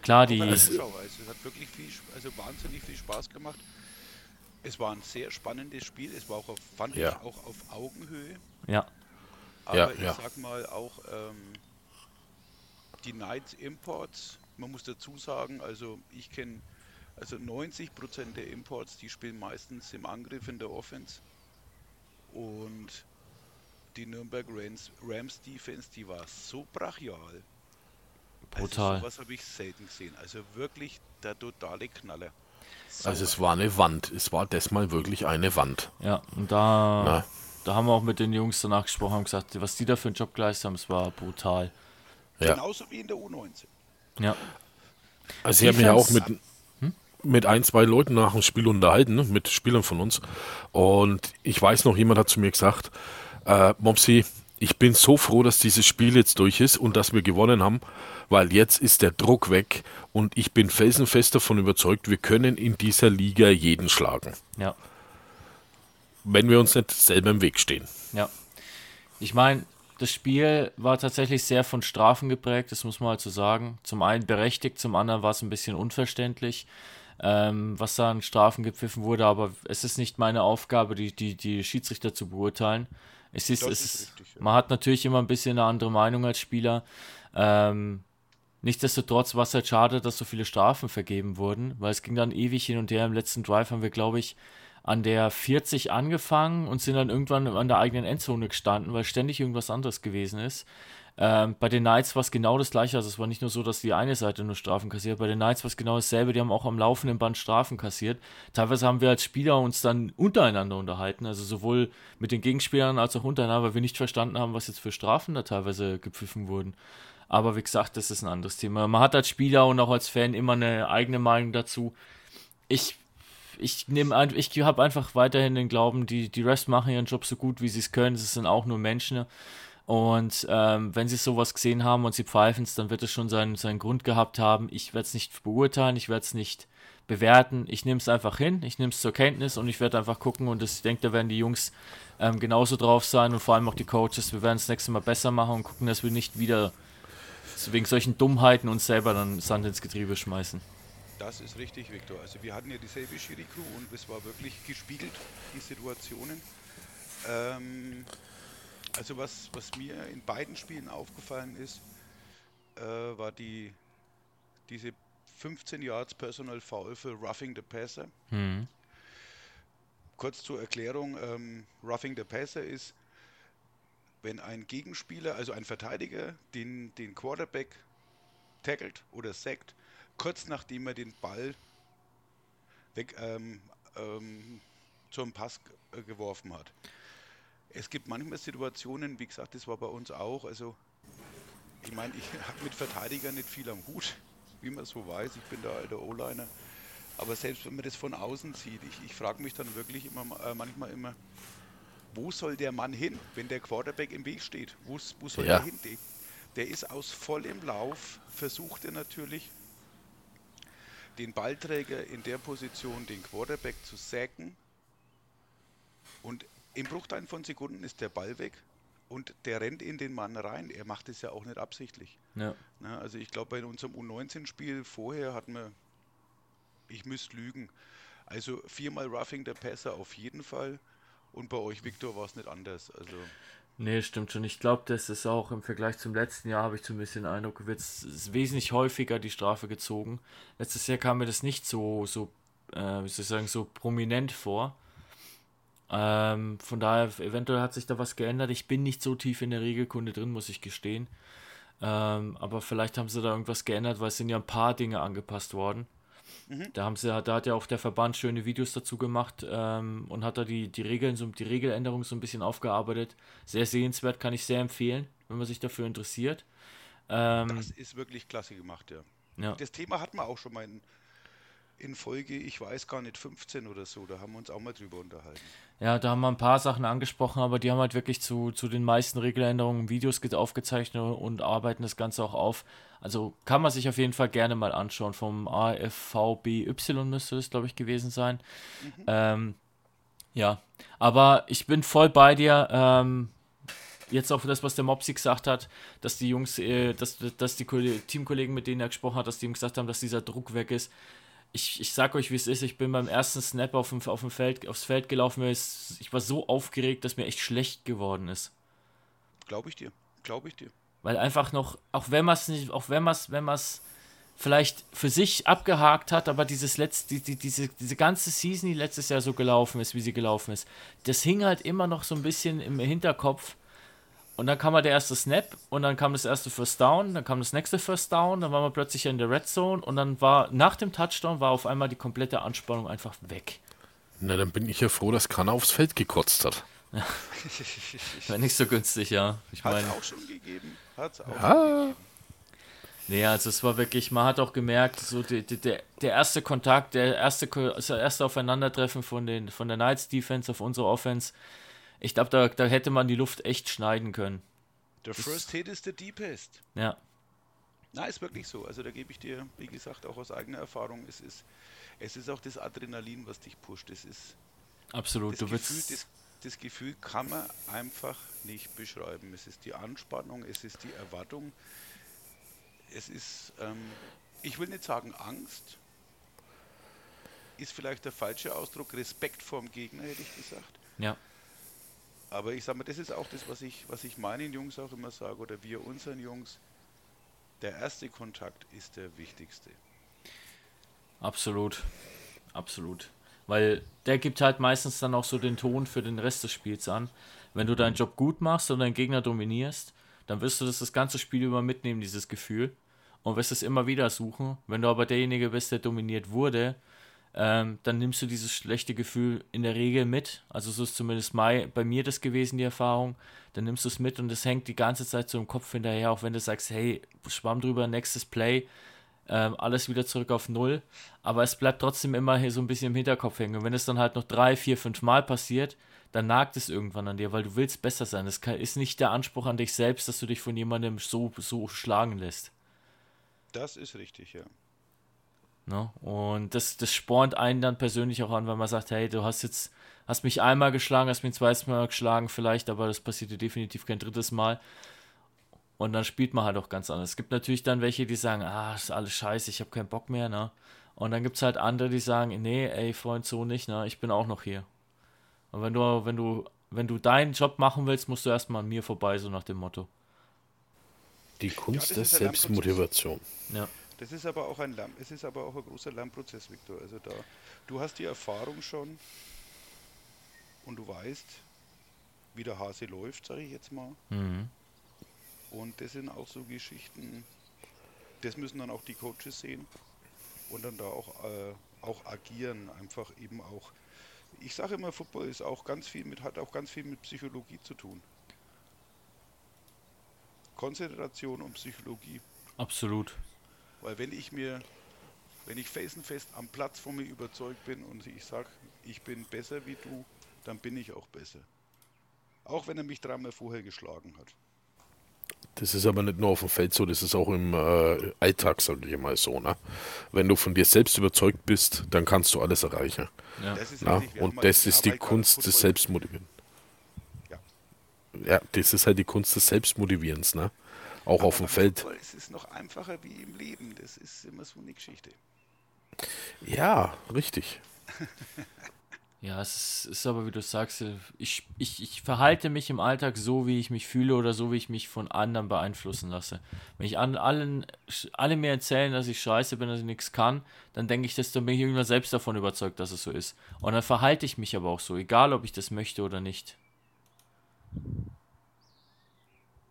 Klar, die. Also, es hat wirklich viel, also wahnsinnig viel Spaß gemacht. Es war ein sehr spannendes Spiel. Es war auch, auf, fand Ja. ich, auch auf Augenhöhe. Ja, Aber Ja, ich ja. sag mal auch ähm, die Knights Imports, man muss dazu sagen, also ich kenne also 90% der Imports, die spielen meistens im Angriff in der Offense. Und die Nürnberg Rams, Rams Defense, die war so brachial. Brutal. Also sowas habe ich selten gesehen. Also wirklich der totale Knaller. Also es war eine Wand. Es war das mal wirklich eine Wand. ja, und da, Na. da haben wir auch mit den Jungs danach gesprochen und gesagt, was die da für einen Job geleistet haben, es war brutal. Ja. Genauso wie in der U19. Ja, Also ich habe mich ja auch mit, mit ein, zwei Leuten nach dem Spiel unterhalten, ne, mit Spielern von uns. Und ich weiß noch, jemand hat zu mir gesagt, äh, Mopsi, ich bin so froh, dass dieses Spiel jetzt durch ist und dass wir gewonnen haben, weil jetzt ist der Druck weg und ich bin felsenfest davon überzeugt, wir können in dieser Liga jeden schlagen, ja. wenn wir uns nicht selber im Weg stehen. Ja. Ich meine, das Spiel war tatsächlich sehr von Strafen geprägt, das muss man halt so sagen. Zum einen berechtigt, zum anderen war es ein bisschen unverständlich, ähm, was da an Strafen gepfiffen wurde, aber es ist nicht meine Aufgabe, die, die, die Schiedsrichter zu beurteilen. Es ist, es ist, richtig, ja. man hat natürlich immer ein bisschen eine andere Meinung als Spieler. Ähm, nichtsdestotrotz war es halt schade, dass so viele Strafen vergeben wurden, weil es ging dann ewig hin und her. Im letzten Drive haben wir, glaube ich, an der 40 angefangen und sind dann irgendwann an der eigenen Endzone gestanden, weil ständig irgendwas anderes gewesen ist. Ähm, bei den Knights war es genau das gleiche. Also es war nicht nur so, dass die eine Seite nur Strafen kassiert. Bei den Knights war es genau dasselbe. Die haben auch am laufenden Band Strafen kassiert. Teilweise haben wir als Spieler uns dann untereinander unterhalten. Also sowohl mit den Gegenspielern als auch untereinander, weil wir nicht verstanden haben, was jetzt für Strafen da teilweise gepfiffen wurden. Aber wie gesagt, das ist ein anderes Thema. Man hat als Spieler und auch als Fan immer eine eigene Meinung dazu. Ich ich nehme ein, ich habe einfach weiterhin den Glauben, die, die Refs machen ihren Job so gut, wie sie es können. Es sind auch nur Menschen. Und ähm, wenn sie sowas gesehen haben und sie pfeifen es, dann wird es schon seinen, seinen Grund gehabt haben. Ich werde es nicht beurteilen, ich werde es nicht bewerten. Ich nehme es einfach hin, ich nehme es zur Kenntnis und ich werde einfach gucken. Und das, ich denke, da werden die Jungs ähm, genauso drauf sein und vor allem auch die Coaches. Wir werden es nächste Mal besser machen und gucken, dass wir nicht wieder wegen solchen Dummheiten uns selber dann Sand ins Getriebe schmeißen. Das ist richtig, Viktor. Also wir hatten ja dieselbe Schiri-Crew und es war wirklich gespiegelt, die Situationen. Ähm, also was, was mir in beiden Spielen aufgefallen ist, äh, war die diese 15 Yards Personal Foul für Roughing the Passer. Mhm. Kurz zur Erklärung, ähm, Roughing the Passer ist, wenn ein Gegenspieler, also ein Verteidiger, den, den Quarterback tackelt oder sackt, kurz nachdem er den Ball weg, ähm, ähm, zum Pass äh, geworfen hat. Es gibt manchmal Situationen, wie gesagt, das war bei uns auch, also ich meine, ich habe mit Verteidigern nicht viel am Hut, wie man so weiß, ich bin der alte O-Liner, aber selbst wenn man das von außen sieht, ich, ich frage mich dann wirklich immer, äh, manchmal immer, wo soll der Mann hin, wenn der Quarterback im Weg steht? Wo, wo soll Ja. der hin? Der, der ist aus vollem Lauf, versucht er natürlich, den Ballträger in der Position, den Quarterback zu sacken. Und im Bruchteil von Sekunden ist der Ball weg und der rennt in den Mann rein. Er macht es ja auch nicht absichtlich. Ja. Na, also ich glaube, bei unserem U19-Spiel vorher hatten wir, ich müsste lügen, also viermal Roughing der Passer auf jeden Fall. Und bei euch, Viktor, war es nicht anders. Also Nee, stimmt schon. Ich glaube, das ist auch im Vergleich zum letzten Jahr, habe ich so ein bisschen Eindruck, wird es wesentlich häufiger die Strafe gezogen. Letztes Jahr kam mir das nicht so, so äh, wie soll ich sagen, so prominent vor. Ähm, von daher, eventuell hat sich da was geändert. Ich bin nicht so tief in der Regelkunde drin, muss ich gestehen. Ähm, aber vielleicht haben sie da irgendwas geändert, weil es sind ja ein paar Dinge angepasst worden. Da haben sie, da hat ja auch der Verband schöne Videos dazu gemacht ähm, und hat da die, die Regeln, so die Regeländerung so ein bisschen aufgearbeitet. Sehr sehenswert, kann ich sehr empfehlen, wenn man sich dafür interessiert. Ähm, das ist wirklich klasse gemacht, ja. ja, Das Thema hatten wir auch schon mal in, in Folge, ich weiß gar nicht, 15 oder so. Da haben wir uns auch mal drüber unterhalten. Ja, da haben wir ein paar Sachen angesprochen, aber die haben halt wirklich zu, zu den meisten Regeländerungen Videos ge- aufgezeichnet und arbeiten das Ganze auch auf. Also kann man sich auf jeden Fall gerne mal anschauen. Vom AFVBY müsste das, glaube ich, gewesen sein. Ähm, ja, aber ich bin voll bei dir. Ähm, jetzt auch das, was der Mopsi gesagt hat, dass die Jungs, äh, dass, dass die Kolle- Teamkollegen, mit denen er gesprochen hat, dass die ihm gesagt haben, dass dieser Druck weg ist. Ich, ich sag euch, wie es ist. Ich bin beim ersten Snap auf dem, auf dem Feld, aufs Feld gelaufen. ist- Ich war so aufgeregt, dass mir echt schlecht geworden ist. Glaube ich dir. Glaube ich dir. Weil einfach noch, auch wenn man es nicht, auch wenn man es, wenn man es vielleicht für sich abgehakt hat, aber dieses letzte, die, die, diese, diese ganze Season, die letztes Jahr so gelaufen ist, wie sie gelaufen ist, das hing halt immer noch so ein bisschen im Hinterkopf. Und dann kam halt der erste Snap und dann kam das erste First Down, dann kam das nächste First Down, dann waren wir plötzlich in der Red Zone und dann war nach dem Touchdown war auf einmal die komplette Anspannung einfach weg. Na, dann bin ich ja froh, dass keiner aufs Feld gekotzt hat. War nicht so günstig, ja. Ich Hat es meine, auch schon gegeben. Hat's auch Ah, Nee, also es war wirklich, man hat auch gemerkt, so die, die, der, der erste Kontakt, der erste, das erste Aufeinandertreffen von, den, von der Knights Defense auf unsere Offense, ich glaube, da, da hätte man die Luft echt schneiden können. The first hit is the deepest. Ja, Na, ist wirklich so. Also da gebe ich dir, wie gesagt, auch aus eigener Erfahrung, es ist, es ist auch das Adrenalin, was dich pusht. Es ist absolut. das Du Gefühl, das, das Gefühl kann man einfach nicht beschreiben. Es ist die Anspannung, es ist die Erwartung, es ist, ähm, ich will nicht sagen Angst, ist vielleicht der falsche Ausdruck, Respekt vorm Gegner, hätte ich gesagt. ja, Aber ich sage mal, das ist auch das, was ich, was ich meinen Jungs auch immer sage, oder wir unseren Jungs. Der erste Kontakt ist der wichtigste. absolut. Absolut. Weil der gibt halt meistens dann auch so den Ton für den Rest des Spiels an. Wenn du deinen Job gut machst und deinen Gegner dominierst, dann wirst du das das ganze Spiel über mitnehmen, dieses Gefühl. Und wirst es immer wieder suchen. Wenn du aber derjenige bist, der dominiert wurde, ähm, dann nimmst du dieses schlechte Gefühl in der Regel mit. Also so ist zumindest mai, bei mir das gewesen, die Erfahrung. Dann nimmst du es mit und es hängt die ganze Zeit so im Kopf hinterher, auch wenn du sagst, hey, schwamm drüber, nächstes Play, ähm, alles wieder zurück auf Null. Aber es bleibt trotzdem immer hier so ein bisschen im Hinterkopf hängen. Und wenn es dann halt noch drei, vier, fünf Mal passiert, dann nagt es irgendwann an dir, weil du willst besser sein. Es kann- ist nicht der Anspruch an dich selbst, dass du dich von jemandem so, so schlagen lässt. Das ist richtig, ja. Ne? Und das, das spornt einen dann persönlich auch an, weil man sagt, hey, du hast jetzt, hast mich einmal geschlagen, hast mich ein zweites Mal geschlagen vielleicht, aber das passiert dir definitiv kein drittes Mal. Und dann spielt man halt auch ganz anders. Es gibt natürlich dann welche, die sagen, ah, ist alles scheiße, ich habe keinen Bock mehr, ne? Und dann gibt es halt andere, die sagen, nee, ey, Freund, so nicht, ne? Ich bin auch noch hier. Und wenn du, wenn du, wenn du deinen Job machen willst, musst du erstmal an mir vorbei, so nach dem Motto. die Kunst das der Lernprozess. Selbstmotivation. Ja. Das ist aber auch ein Lern es ist aber auch ein großer Lernprozess, Viktor. Also da, du hast die Erfahrung schon und du weißt, wie der Hase läuft, sage ich jetzt mal. Mhm. Und das sind auch so Geschichten, das müssen dann auch die Coaches sehen und dann da auch, äh, auch agieren, einfach eben auch. Ich sage immer, Football ist auch ganz viel mit, hat auch ganz viel mit Psychologie zu tun. Konzentration und Psychologie. Absolut. Weil wenn ich mir, wenn ich felsenfest am Platz von mir überzeugt bin und ich sage, ich bin besser wie du, dann bin ich auch besser. Auch wenn er mich dreimal vorher geschlagen hat. Das ist aber nicht nur auf dem Feld so, das ist auch im äh, Alltag, sage ich mal so. Ne? Wenn du von dir selbst überzeugt bist, dann kannst du alles erreichen. Ja. Das ist Ja? haben Und das ist die Kunst des Selbstmotivierens. Ja. Das ist halt die Kunst des Selbstmotivierens, ne? Auch auf dem Aber Feld. Es ist noch einfacher wie im Leben. Das ist immer so eine Geschichte. Ja, richtig. Ja, es ist, ist aber, wie du sagst, ich, ich, ich verhalte mich im Alltag so, wie ich mich fühle oder so, wie ich mich von anderen beeinflussen lasse. Wenn ich an allen, alle mir erzählen, dass ich scheiße bin, dass ich nichts kann, dann denke ich, dass dann bin ich irgendwann selbst davon überzeugt, dass es so ist. Und dann verhalte ich mich aber auch so, egal ob ich das möchte oder nicht.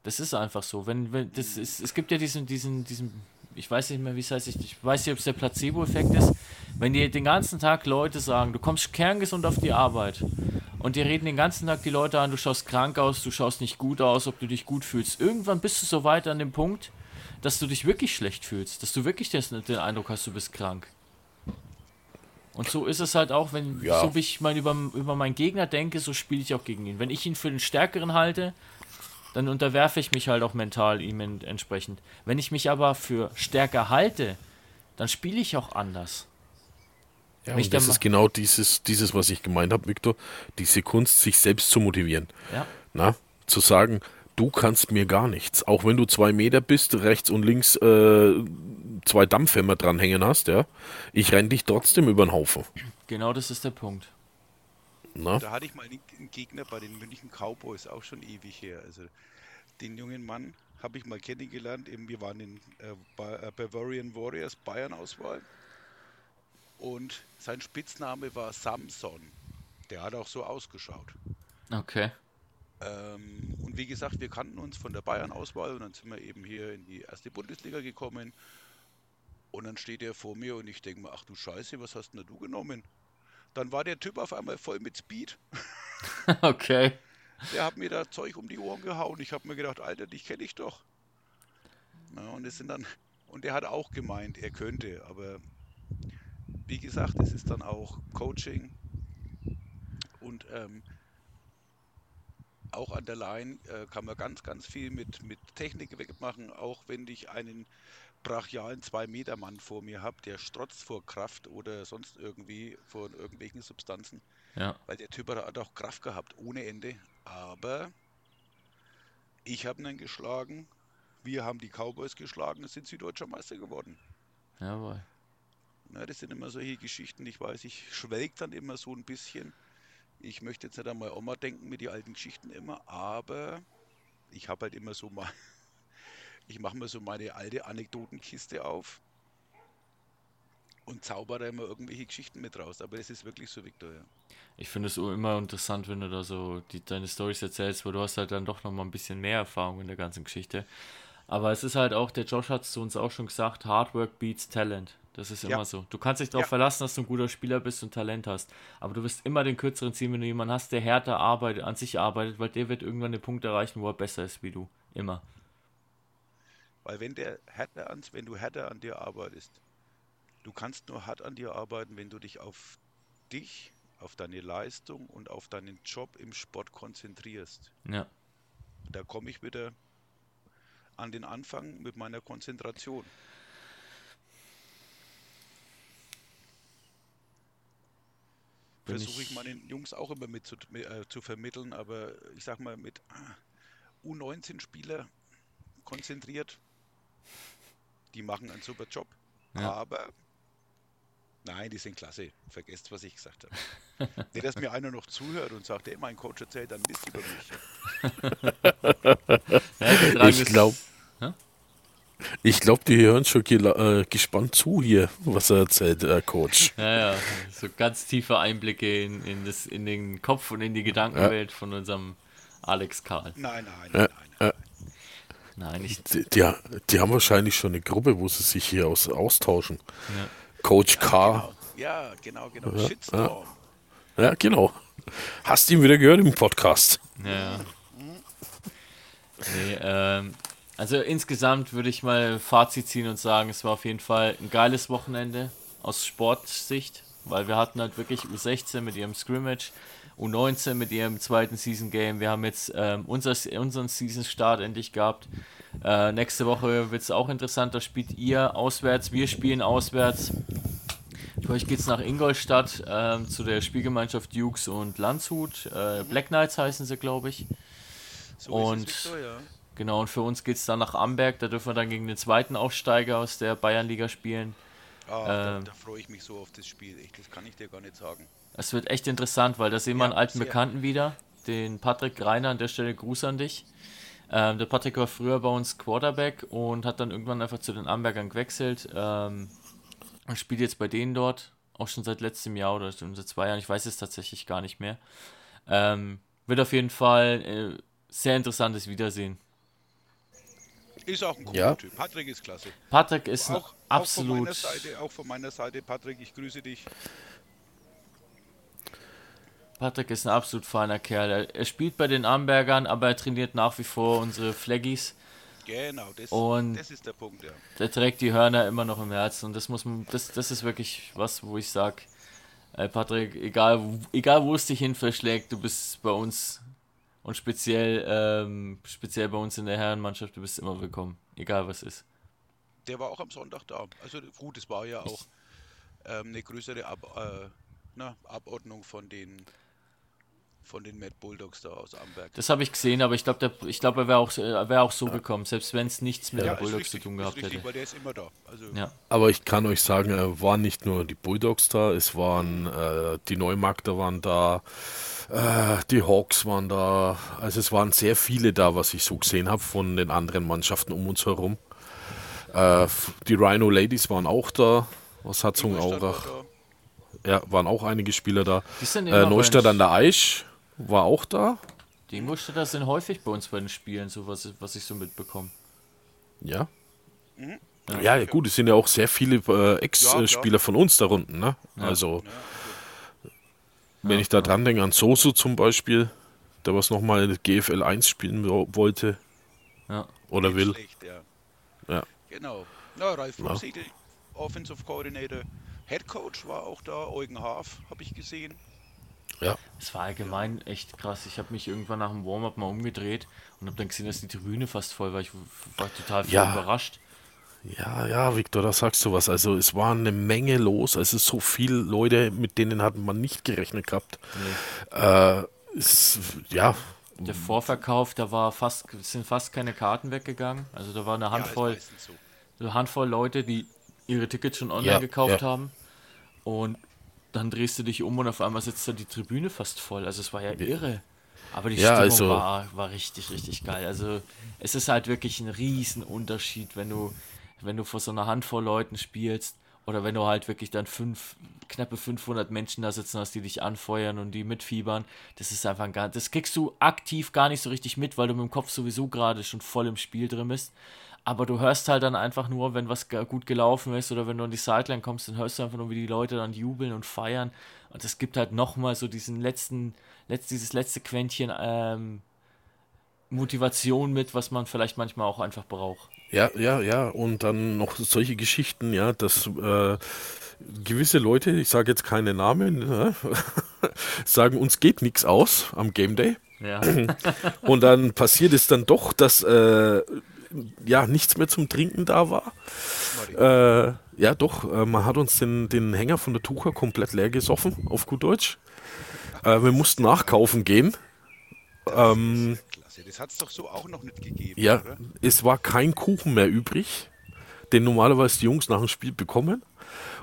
Das ist einfach so. Wenn, wenn, das ist, es gibt ja diesen, diesen, diesen, ich weiß nicht mehr, wie es heißt, ich, ich weiß nicht, ob es der Placebo-Effekt ist. Wenn dir den ganzen Tag Leute sagen, du kommst kerngesund auf die Arbeit und dir reden den ganzen Tag die Leute an, du schaust krank aus, du schaust nicht gut aus, ob du dich gut fühlst. Irgendwann bist du so weit an dem Punkt, dass du dich wirklich schlecht fühlst, dass du wirklich den Eindruck hast, du bist krank. Und so ist es halt auch, wenn Ja. so wie ich mein, über, über meinen Gegner denke, so spiele ich auch gegen ihn. Wenn ich ihn für den Stärkeren halte, dann unterwerfe ich mich halt auch mental ihm en- entsprechend. Wenn ich mich aber für stärker halte, dann spiele ich auch anders. Ja, und da das ist genau dieses, dieses, was ich gemeint habe, Victor. Diese Kunst, sich selbst zu motivieren. Ja, Na? Zu sagen, du kannst mir gar nichts. Auch wenn du zwei Meter bist, rechts und links äh, zwei Dampfhämmer dranhängen hast, ja. Ich renn dich trotzdem über den Haufen. genau das ist der Punkt. Na? Da hatte ich mal einen Gegner bei den München Cowboys, auch schon ewig her. Also den jungen Mann habe ich mal kennengelernt. Eben, wir waren in äh, äh, Bavarian Warriors Bayern-Auswahl. Und sein Spitzname war Samson. Der hat auch so ausgeschaut. Okay. Ähm, und wie gesagt, wir kannten uns von der Bayern-Auswahl und dann sind wir eben hier in die erste Bundesliga gekommen. Und dann steht er vor mir und ich denke mir, ach du Scheiße, was hast denn du genommen? Dann war der Typ auf einmal voll mit Speed. okay. Der hat mir da Zeug um die Ohren gehauen. Ich habe mir gedacht, Alter, dich kenne ich doch. Na, und es sind dann, und er hat auch gemeint, er könnte, aber wie gesagt, es ist dann auch Coaching und ähm, auch an der Line äh, kann man ganz, ganz viel mit, mit Technik wegmachen, auch wenn ich einen brachialen 2-Meter-Mann vor mir habe, der strotzt vor Kraft oder sonst irgendwie vor irgendwelchen Substanzen. Ja. Weil der Typ hat auch Kraft gehabt, ohne Ende. Aber ich habe ihn geschlagen. Wir haben die Cowboys geschlagen sind Süddeutscher Meister geworden. Jawohl. Na, das sind immer solche Geschichten. Ich weiß, ich schwelg dann immer so ein bisschen. Ich möchte jetzt nicht an meine Oma denken mit den alten Geschichten immer, aber ich habe halt immer so mal, ich mache mir so meine alte Anekdotenkiste auf und zauber da immer irgendwelche Geschichten mit raus. Aber es ist wirklich so, Victor, ja. Ich finde es immer interessant, wenn du da so die, deine Stories erzählst, weil du hast halt dann doch noch mal ein bisschen mehr Erfahrung in der ganzen Geschichte. Aber es ist halt auch, der Josh hat es zu uns auch schon gesagt, Hard Work beats Talent. Das ist immer Ja. so. Du kannst dich darauf Ja. verlassen, dass du ein guter Spieler bist und Talent hast. Aber du wirst immer den kürzeren ziehen, wenn du jemanden hast, der härter arbeitet, an sich arbeitet, weil der wird irgendwann den Punkt erreichen, wo er besser ist wie du. Immer. Weil wenn der härter an, wenn du härter an dir arbeitest, du kannst nur hart an dir arbeiten, wenn du dich auf dich, auf deine Leistung und auf deinen Job im Sport konzentrierst. Ja. Da komme ich wieder an den Anfang mit meiner Konzentration. Versuche ich meinen Jungs auch immer mit zu, äh, zu vermitteln, aber ich sag mal, mit ah, U19-Spieler konzentriert, die machen einen super Job, Ja. aber nein, die sind klasse. Vergesst, was ich gesagt habe. Nicht, dass mir einer noch zuhört und sagt, ey, mein Coach erzählt dann Mist über mich. Ja, der Ich glaube, ich glaube, die hören schon äh, gespannt zu hier, was er erzählt, äh, Coach. Ja, ja, so ganz tiefe Einblicke in, in, das, in den Kopf und in die Gedankenwelt von unserem Alex Karl. Nein, nein, nein, nein. Nein, ich, Die, die, die haben wahrscheinlich schon eine Gruppe, wo sie sich hier aus, austauschen. Ja. Coach K. Ja, genau, genau. Shitstorm. Ja, genau. Hast ihn wieder gehört im Podcast. ja, ja. Nee, ähm, also insgesamt würde ich mal Fazit ziehen und sagen, es war auf jeden Fall ein geiles Wochenende aus Sportsicht, weil wir hatten halt wirklich U16 mit ihrem Scrimmage, U19 mit ihrem zweiten Season Game. Wir haben jetzt ähm, unser, unseren Season Start endlich gehabt. Äh, nächste Woche wird es auch interessant. Da spielt ihr auswärts, wir spielen auswärts. Für euch geht es nach Ingolstadt ähm, zu der Spielgemeinschaft Dukes und Landshut. Äh, Black Knights heißen sie, glaube ich. So Und- ist es, Victor, ja. Genau, und für uns geht es dann nach Amberg. Da dürfen wir dann gegen den zweiten Aufsteiger aus der Bayernliga spielen. Ah, da, Ähm. da freue ich mich so auf das Spiel. Echt, das kann ich dir gar nicht sagen. Es wird echt interessant, weil da sehen wir Ja, einen alten sehr. Bekannten wieder, den Patrick Greiner. An der Stelle Gruß an dich. Ähm, der Patrick war früher bei uns Quarterback und hat dann irgendwann einfach zu den Ambergern gewechselt. Ähm, und spielt jetzt bei denen dort, auch schon seit letztem Jahr oder schon seit zwei Jahren. Ich weiß es tatsächlich gar nicht mehr. Ähm, wird auf jeden Fall äh, sehr interessantes Wiedersehen. Ist auch ein cooler Ja. Typ. Patrick ist klasse. Patrick ist Auch, auch von meiner absolut. Seite, auch von meiner Seite, Patrick, ich grüße dich. Patrick ist ein absolut feiner Kerl. Er, spielt bei den Ambergern, aber er trainiert nach wie vor unsere Flaggies. Genau, das, Und- das ist der Punkt, ja. Der trägt die Hörner immer noch im Herzen. Und das muss man, das, das ist wirklich was, wo ich sage, Patrick, egal, egal wo es dich hin verschlägt, du bist bei uns und speziell, ähm, speziell bei uns in der Herrenmannschaft, du bist immer willkommen, egal was ist. Der war auch am Sonntag da. Also gut, es war ja auch ähm, eine größere Ab äh, na, Abordnung von den von den Mad Bulldogs da aus Amberg. Das habe ich gesehen, aber ich glaube, ich glaub, er wäre auch, er wär auch so gekommen, selbst wenn es nichts mit ja, den Bulldogs richtig, zu tun gehabt richtig, hätte. weil der ist immer da. Also Ja. Aber ich kann euch sagen, äh, waren nicht nur die Bulldogs da, es waren äh, die Neumarkter waren da, äh, die Hawks waren da, also es waren sehr viele da, was ich so gesehen habe von den anderen Mannschaften um uns herum. Äh, die Rhino Ladies waren auch da, aus Herzogenaurach. da. Ja, waren auch einige Spieler da. Die sind immer Äh, Neustadt an der Aisch war auch da. Die Ingolstädter sind häufig bei uns bei den Spielen, so was, was ich so mitbekomme. Ja. Ja, gut, es sind ja auch sehr viele äh, Ex-Spieler von uns da unten, ne? Also, wenn ich da dran denke, an Soso zum Beispiel, der was nochmal GFL 1 spielen wo- wollte Ja. oder Nicht will. Schlecht, ja. Ja. Genau. Na, Ralf Rumsegel, Offensive Coordinator. Head Coach war auch da, Eugen Haaf, habe ich gesehen. Ja. Es war allgemein echt krass. Ich habe mich irgendwann nach dem Warm-up mal umgedreht und habe dann gesehen, dass die Tribüne fast voll war. Ich war total Ja. überrascht. Ja, ja, Victor, da sagst du was. Also es war eine Menge los. Es ist so viele Leute, mit denen hat man nicht gerechnet gehabt. Äh, es, ja, Der Vorverkauf, da war fast, es sind fast keine Karten weggegangen. Also da war eine Ja, Handvoll, meistens so. eine Handvoll Leute, die ihre Tickets schon online Ja, gekauft ja. haben. Und dann drehst du dich um und auf einmal sitzt da die Tribüne fast voll. Also es war ja irre. Aber die Ja, Stimmung also- war, war richtig, richtig geil. Also es ist halt wirklich ein Riesenunterschied, wenn du, wenn du vor so einer Handvoll Leuten spielst oder wenn du halt wirklich dann fünf, knappe 500 Menschen da sitzen hast, die dich anfeuern und die mitfiebern. Das ist einfach ein gar, das kriegst du aktiv gar nicht so richtig mit, weil du mit dem Kopf sowieso gerade schon voll im Spiel drin bist. Aber du hörst halt dann einfach nur, wenn was gut gelaufen ist oder wenn du an die Sideline kommst, dann hörst du einfach nur, wie die Leute dann jubeln und feiern. Und das gibt halt nochmal so diesen letzten, letzt, dieses letzte Quäntchen ähm, Motivation mit, was man vielleicht manchmal auch einfach braucht. Ja, ja, ja. Und dann noch solche Geschichten, ja, dass äh, gewisse Leute, ich sage jetzt keine Namen, ne, sagen, uns geht nichts aus am Game Day. Ja, Und dann passiert es dann doch, dass äh, ja nichts mehr zum Trinken da war. Äh, ja, doch, äh, man hat uns den, den Hänger von der Tucher komplett leer gesoffen, auf gut Deutsch. Äh, wir mussten nachkaufen gehen. Ähm, Klasse, das hat es doch so auch noch nicht gegeben, Ja, oder? es war kein Kuchen mehr übrig, den normalerweise die Jungs nach dem Spiel bekommen.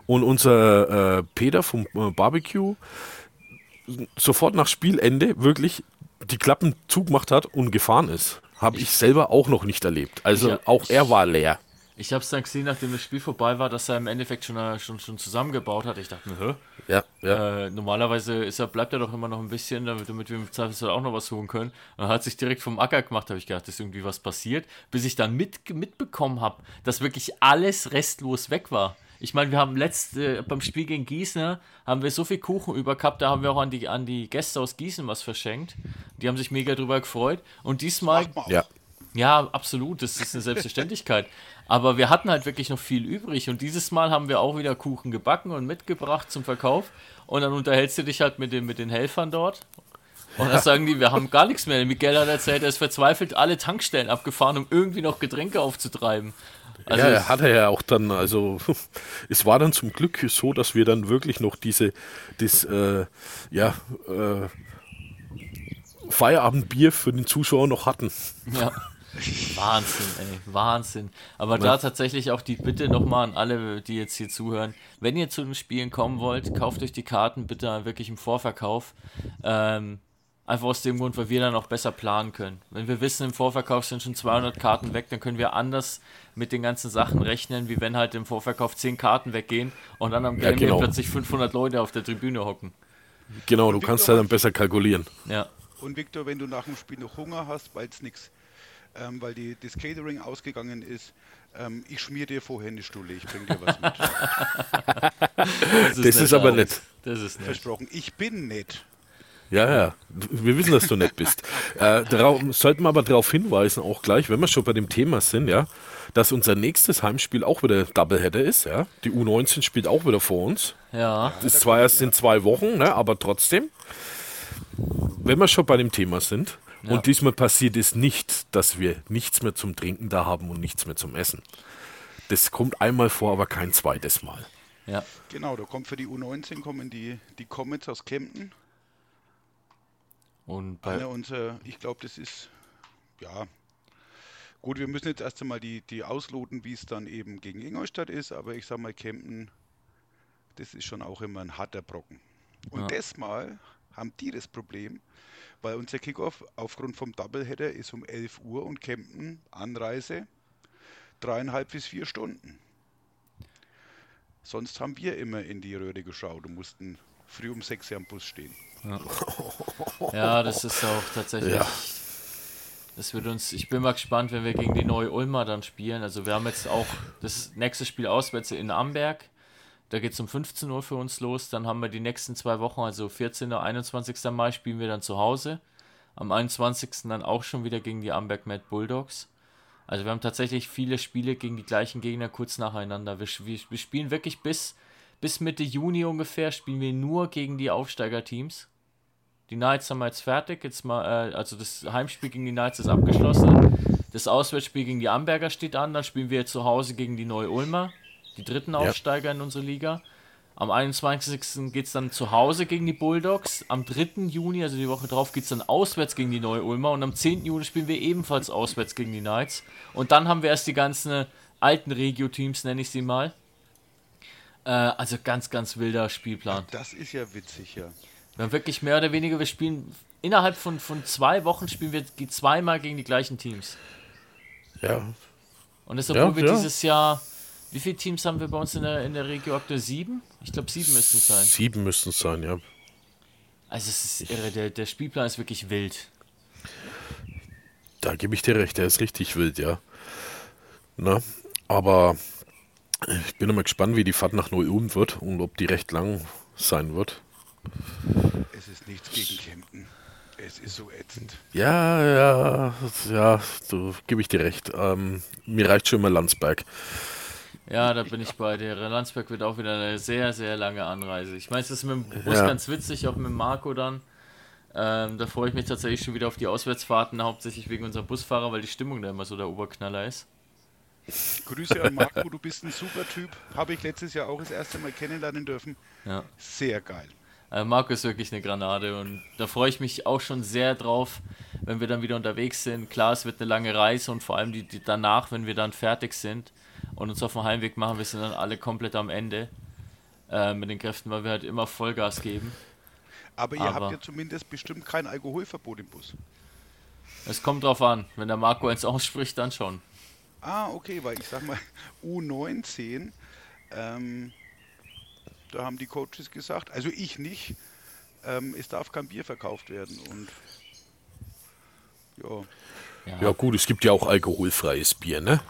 Und unser äh, Peter vom äh, Barbecue sofort nach Spielende wirklich die Klappen zugemacht hat und gefahren ist. Habe ich selber auch noch nicht erlebt. Also Ja, auch er war leer. ich habe es dann gesehen, nachdem das Spiel vorbei war, dass er im Endeffekt schon, äh, schon, schon zusammengebaut hat. Ich dachte mir, hä? Ja, ja. Äh, normalerweise ist er, bleibt er doch immer noch ein bisschen, damit, damit wir im Zweifelsfall auch noch was holen können. Und er hat sich direkt vom Acker gemacht, habe ich gedacht, ist irgendwie was passiert, bis ich dann mit, mitbekommen habe, dass wirklich alles restlos weg war. Ich meine, wir haben letzt äh, beim Spiel gegen Gießen haben wir so viel Kuchen über gehabt, da haben wir auch an die, an die Gäste aus Gießen was verschenkt. Die haben sich mega drüber gefreut. Und diesmal, ja. ja, absolut, das ist eine Selbstverständlichkeit. Aber wir hatten halt wirklich noch viel übrig und dieses Mal haben wir auch wieder Kuchen gebacken und mitgebracht zum Verkauf. Und dann unterhältst du dich halt mit den, mit den Helfern dort. Und dann sagen die, wir haben gar nichts mehr. Miguel hat erzählt, er ist verzweifelt alle Tankstellen abgefahren, um irgendwie noch Getränke aufzutreiben. Also ja, es- er ja auch dann, also es war dann zum Glück so, dass wir dann wirklich noch diese, das, äh, ja, äh, Feierabendbier für den Zuschauer noch hatten. Ja. Wahnsinn, ey, Wahnsinn. Aber da tatsächlich auch die Bitte nochmal an alle, die jetzt hier zuhören, wenn ihr zu den Spielen kommen wollt, kauft euch die Karten bitte wirklich im Vorverkauf. Ähm, einfach aus dem Grund, weil wir dann auch besser planen können. Wenn wir wissen, im Vorverkauf sind schon 200 Karten weg, dann können wir anders mit den ganzen Sachen rechnen, wie wenn halt im Vorverkauf 10 Karten weggehen und dann am Ja, Game genau. plötzlich 500 Leute auf der Tribüne hocken. Genau, du kannst ja dann besser kalkulieren. Ja, Und Victor, wenn du nach dem Spiel noch Hunger hast, weil es nichts, ähm, weil die, das Catering ausgegangen ist, ähm, ich schmier dir vorher eine Stulle, ich bring dir was mit. das Das ist aber nett. Das ist nett. Versprochen. Ich bin nett. Ja, ja, wir wissen, dass du nett bist. Äh, sollten wir aber darauf hinweisen, auch gleich, wenn wir schon bei dem Thema sind, ja, dass unser nächstes Heimspiel auch wieder Doubleheader ist, ja. Die U19 spielt auch wieder vor uns. Ja. Das ist zwar erst in zwei Wochen, ne, aber trotzdem, wenn wir schon bei dem Thema sind, Ja. und diesmal passiert es nicht, dass wir nichts mehr zum Trinken da haben und nichts mehr zum Essen. Das kommt einmal vor, aber kein zweites Mal. Ja. Genau, da kommt für die U19 kommen die, die Comets aus Kempten. Und bei, Einer unserer, ich glaube, das ist, ja, gut, wir müssen jetzt erst einmal die, die ausloten, wie es dann eben gegen Ingolstadt ist, aber ich sag mal, Kempten, das ist schon auch immer ein harter Brocken. Und Ja. das Mal haben die das Problem, weil unser Kickoff aufgrund vom Doubleheader ist um 11 Uhr und Kempten Anreise dreieinhalb bis vier Stunden. Sonst haben wir immer in die Röhre geschaut und mussten früh um sechs Uhr am Bus stehen. ja, das ist auch tatsächlich. Ja. Das wird uns, ich bin mal gespannt, wenn wir gegen die neue Ulmer dann spielen. Also wir haben jetzt auch das nächste Spiel auswärts in Amberg. Da geht es um 15 Uhr für uns los. Dann haben wir die nächsten zwei Wochen, also 14. und 21. Mai spielen wir dann zu Hause. Am 21. dann auch schon wieder gegen die Amberg Mad Bulldogs. Also wir haben tatsächlich viele Spiele gegen die gleichen Gegner kurz nacheinander. Wir, wir, wir spielen wirklich bis, bis Mitte Juni ungefähr, spielen wir nur gegen die Aufsteigerteams. Die Knights haben wir jetzt fertig. Jetzt mal, äh, also das Heimspiel gegen die Knights ist abgeschlossen. Das Auswärtsspiel gegen die Amberger steht an. Dann spielen wir zu Hause gegen die Neu-Ulmer, die dritten Aufsteiger in unsere Liga. Am 21. geht es dann zu Hause gegen die Bulldogs. Am 3. Juni, also die Woche drauf, geht es dann auswärts gegen die Neu-Ulmer. Und am 10. Juni spielen wir ebenfalls auswärts gegen die Knights. Und dann haben wir erst die ganzen alten Regio-Teams, nenne ich sie mal. Äh, also ganz, ganz wilder Spielplan. Das ist ja witzig, ja. Wir haben wirklich mehr oder weniger, wir spielen innerhalb von, von zwei Wochen spielen wir zweimal gegen die gleichen Teams. Ja, Und obwohl Ja, wir ja. dieses Jahr, wie viele Teams haben wir bei uns in der, in der Regio aktuell? Sieben? Ich glaube, sieben müssten es sein. sieben müssten es sein, ja. Also es ist irre, der, der Spielplan ist wirklich wild. Da gebe ich dir recht, der ist richtig wild, ja. Na, aber ich bin immer gespannt, wie die Fahrt nach Neu-Ulm wird und ob die recht lang sein wird. Es ist nichts gegen Kempten. Es ist so ätzend. Ja, ja, ja, so gebe ich dir recht. Ähm, mir reicht schon immer Landsberg. Ja, da bin ich bei dir. Landsberg wird auch wieder eine sehr, sehr lange Anreise. Ich meine, es ist mit dem Bus Ja. ganz witzig, auch mit Marco dann. Ähm, da freue ich mich tatsächlich schon wieder auf die Auswärtsfahrten, hauptsächlich wegen unserem Busfahrer, weil die Stimmung da immer so der Oberknaller ist. Grüße an Marco, du bist ein super Typ. Habe ich letztes Jahr auch das erste Mal kennenlernen dürfen. Ja. Sehr geil. Äh, Marco ist wirklich eine Granate und da freue ich mich auch schon sehr drauf, wenn wir dann wieder unterwegs sind. Klar, es wird eine lange Reise und vor allem die, die danach, wenn wir dann fertig sind und uns auf den Heimweg machen, wir sind dann alle komplett am Ende äh, mit den Kräften, weil wir halt immer Vollgas geben. Aber ihr Aber- habt ja zumindest bestimmt kein Alkoholverbot im Bus. Es kommt drauf an, wenn der Marco eins ausspricht, dann schon. Ah, okay, weil ich sag mal, U19, ähm, da haben die Coaches gesagt, also ich nicht, ähm, es darf kein Bier verkauft werden. Und ja, Ja gut, es gibt ja auch alkoholfreies Bier, ne?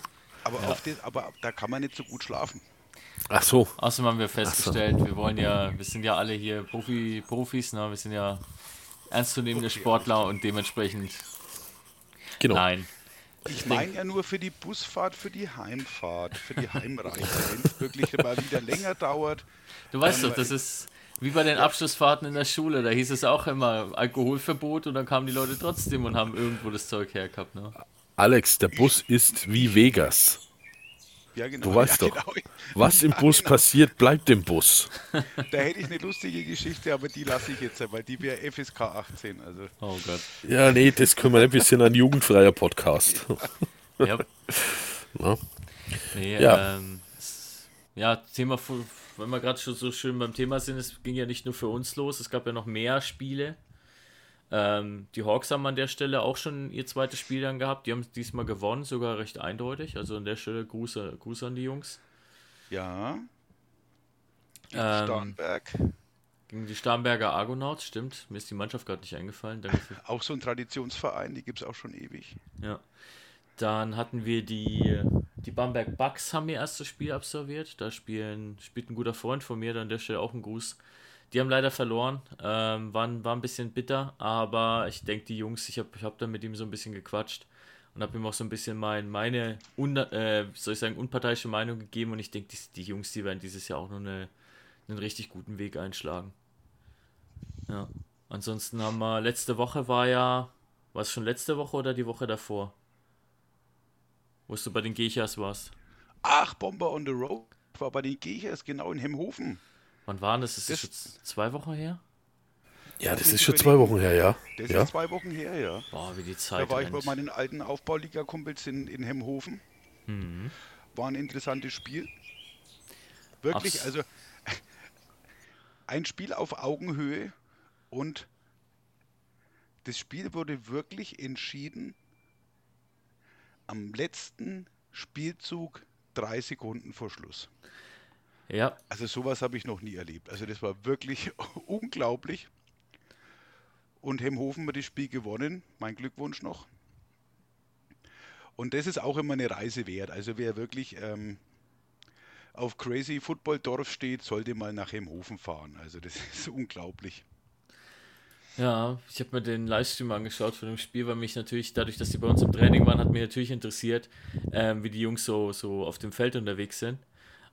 aber, auf das, aber da kann man nicht so gut schlafen. Ach so, Außerdem haben wir festgestellt, wir wollen ja, wir sind ja alle hier Profi, Profis, ne? wir sind ja ernstzunehmende Sportler und dementsprechend genau. nein. Ich meine ja nur für die Busfahrt, für die Heimfahrt, für die Heimreise, wenn es wirklich mal wieder länger dauert. Du weißt Ähm, doch, das ist wie bei den Abschlussfahrten in der Schule, da hieß es auch immer Alkoholverbot und dann kamen die Leute trotzdem und haben irgendwo das Zeug hergehabt. Ne? Alex, der Bus ist wie Vegas. Ja, genau. Du weißt ja, doch, genau. was im Ja, Bus genau. passiert, bleibt im Bus. Da hätte ich eine lustige Geschichte, aber die lasse ich jetzt, weil die wäre FSK 18. Also Oh Gott. Ja, nee, das können wir. Wir sind ein jugendfreier Podcast. Ja. Na? Nee, Ja. ähm, ja, Thema, wenn wir gerade schon so schön beim Thema sind, es ging ja nicht nur für uns los, es gab ja noch mehr Spiele. Ähm, die Hawks haben an der Stelle auch schon ihr zweites Spiel dann gehabt. Die haben diesmal gewonnen, sogar recht eindeutig. Also an der Stelle Gruß, Gruß an die Jungs. ja. Ähm, Starnberg. Gegen die Starnberger Argonauts, stimmt. Mir ist die Mannschaft gerade nicht eingefallen. Auch so ein Traditionsverein, die gibt es auch schon ewig. ja. Dann hatten wir die, die Bamberg Bucks haben ihr erstes Spiel absolviert. Da spielen, spielt ein guter Freund von mir, dann an der Stelle auch ein Gruß. Die haben leider verloren, ähm, waren, war ein bisschen bitter, aber ich denke, die Jungs, ich habe ich hab dann mit ihm so ein bisschen gequatscht und habe ihm auch so ein bisschen mein, meine, un, äh, soll ich sagen, unparteiische Meinung gegeben und ich denke, die, die Jungs, die werden dieses Jahr auch noch eine, einen richtig guten Weg einschlagen. Ja. Ansonsten haben wir, letzte Woche war ja, war es schon letzte Woche oder die Woche davor? Wo du bei den Gechas warst. Ach, Bomber on the Road war bei den Gechers genau in Hemhofen. Wann war das? Ist das, Das- schon zwei Wochen her? Ja, das ist schon zwei. Wochen her, ja. Das ja. ist zwei Wochen her, ja. Boah, wie die Zeit Da war ich bei rennt. meinen alten Aufbauliga-Kumpels in, in Hemhofen. Mhm. War ein interessantes Spiel. Wirklich, Abs- also ein Spiel auf Augenhöhe und das Spiel wurde wirklich entschieden am letzten Spielzug drei Sekunden vor Schluss. Ja, Also sowas habe ich noch nie erlebt. Also das war wirklich unglaublich. Und Hemhofen hat das Spiel gewonnen. Mein Glückwunsch noch. Und das ist auch immer eine Reise wert. Also wer wirklich ähm, auf Crazy Football Dorf steht, sollte mal nach Hemhofen fahren. Also das ist unglaublich. ja, ich habe mir den Livestream angeschaut von dem Spiel, weil mich natürlich, dadurch, dass die bei uns im Training waren, hat mich natürlich interessiert, ähm, wie die Jungs so, so auf dem Feld unterwegs sind.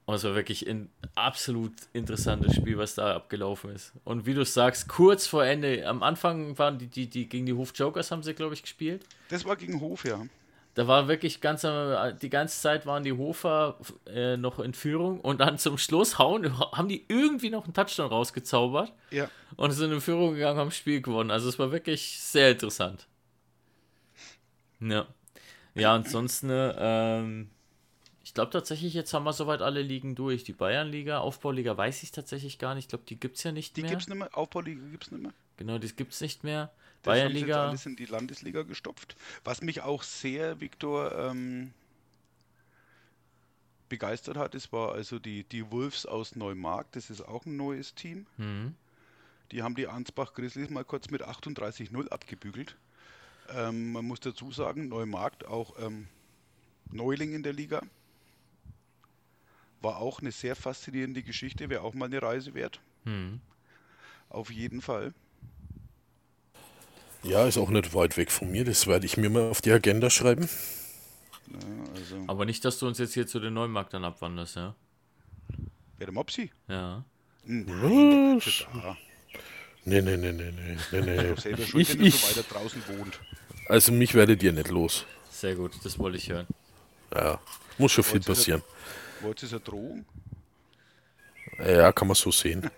Und es war wirklich ein absolut interessantes Spiel, was da abgelaufen ist. Und wie du sagst, kurz vor Ende, am Anfang waren die, die, die gegen die Hof Jokers haben sie, glaube ich, gespielt. Das war gegen Hof, ja. Da war wirklich ganz die ganze Zeit waren die Hofer äh, noch in Führung und dann zum Schluss hauen, haben die irgendwie noch einen Touchdown rausgezaubert Ja, und sind in Führung gegangen, haben das Spiel gewonnen. Also es war wirklich sehr interessant. Ja. Ja, ansonsten, ähm, glaube tatsächlich, jetzt haben wir soweit alle Ligen durch. Die Bayernliga, Aufbauliga weiß ich tatsächlich gar nicht. Ich glaube, die gibt es ja nicht die mehr. gibt es nicht mehr. Aufbauliga gibt es nicht mehr. Genau, die gibt es nicht mehr. Das haben Bayernliga, alles in die Landesliga gestopft. Was mich auch sehr, Viktor, ähm, begeistert hat, das war also die, die Wolves aus Neumarkt. Das ist auch ein neues Team. Mhm. Die haben die Ansbach Grizzlies mal kurz mit 38-0 abgebügelt. Ähm, man muss dazu sagen, Neumarkt auch ähm, Neuling in der Liga. War auch eine sehr faszinierende Geschichte, wäre auch mal eine Reise wert. Mhm. Auf jeden Fall. Ja, ist auch nicht weit weg von mir. Das werde ich mir mal auf die Agenda schreiben. Ja, also, aber nicht, dass du uns jetzt hier zu den Neumarkt dann abwanderst, ja? wer der Mopsi? Ja. Nein, der Was? bleibt da. Nee, nee, nee, nee, nee, nee, nee. Selber schuld, Ich, er so ich, weiter draußen wohnt. also mich werdet ihr nicht los. Sehr gut, das wollte ich hören. Ja, muss schon viel Wolltest Wolltest du eine Drohung? Ja, kann man so sehen.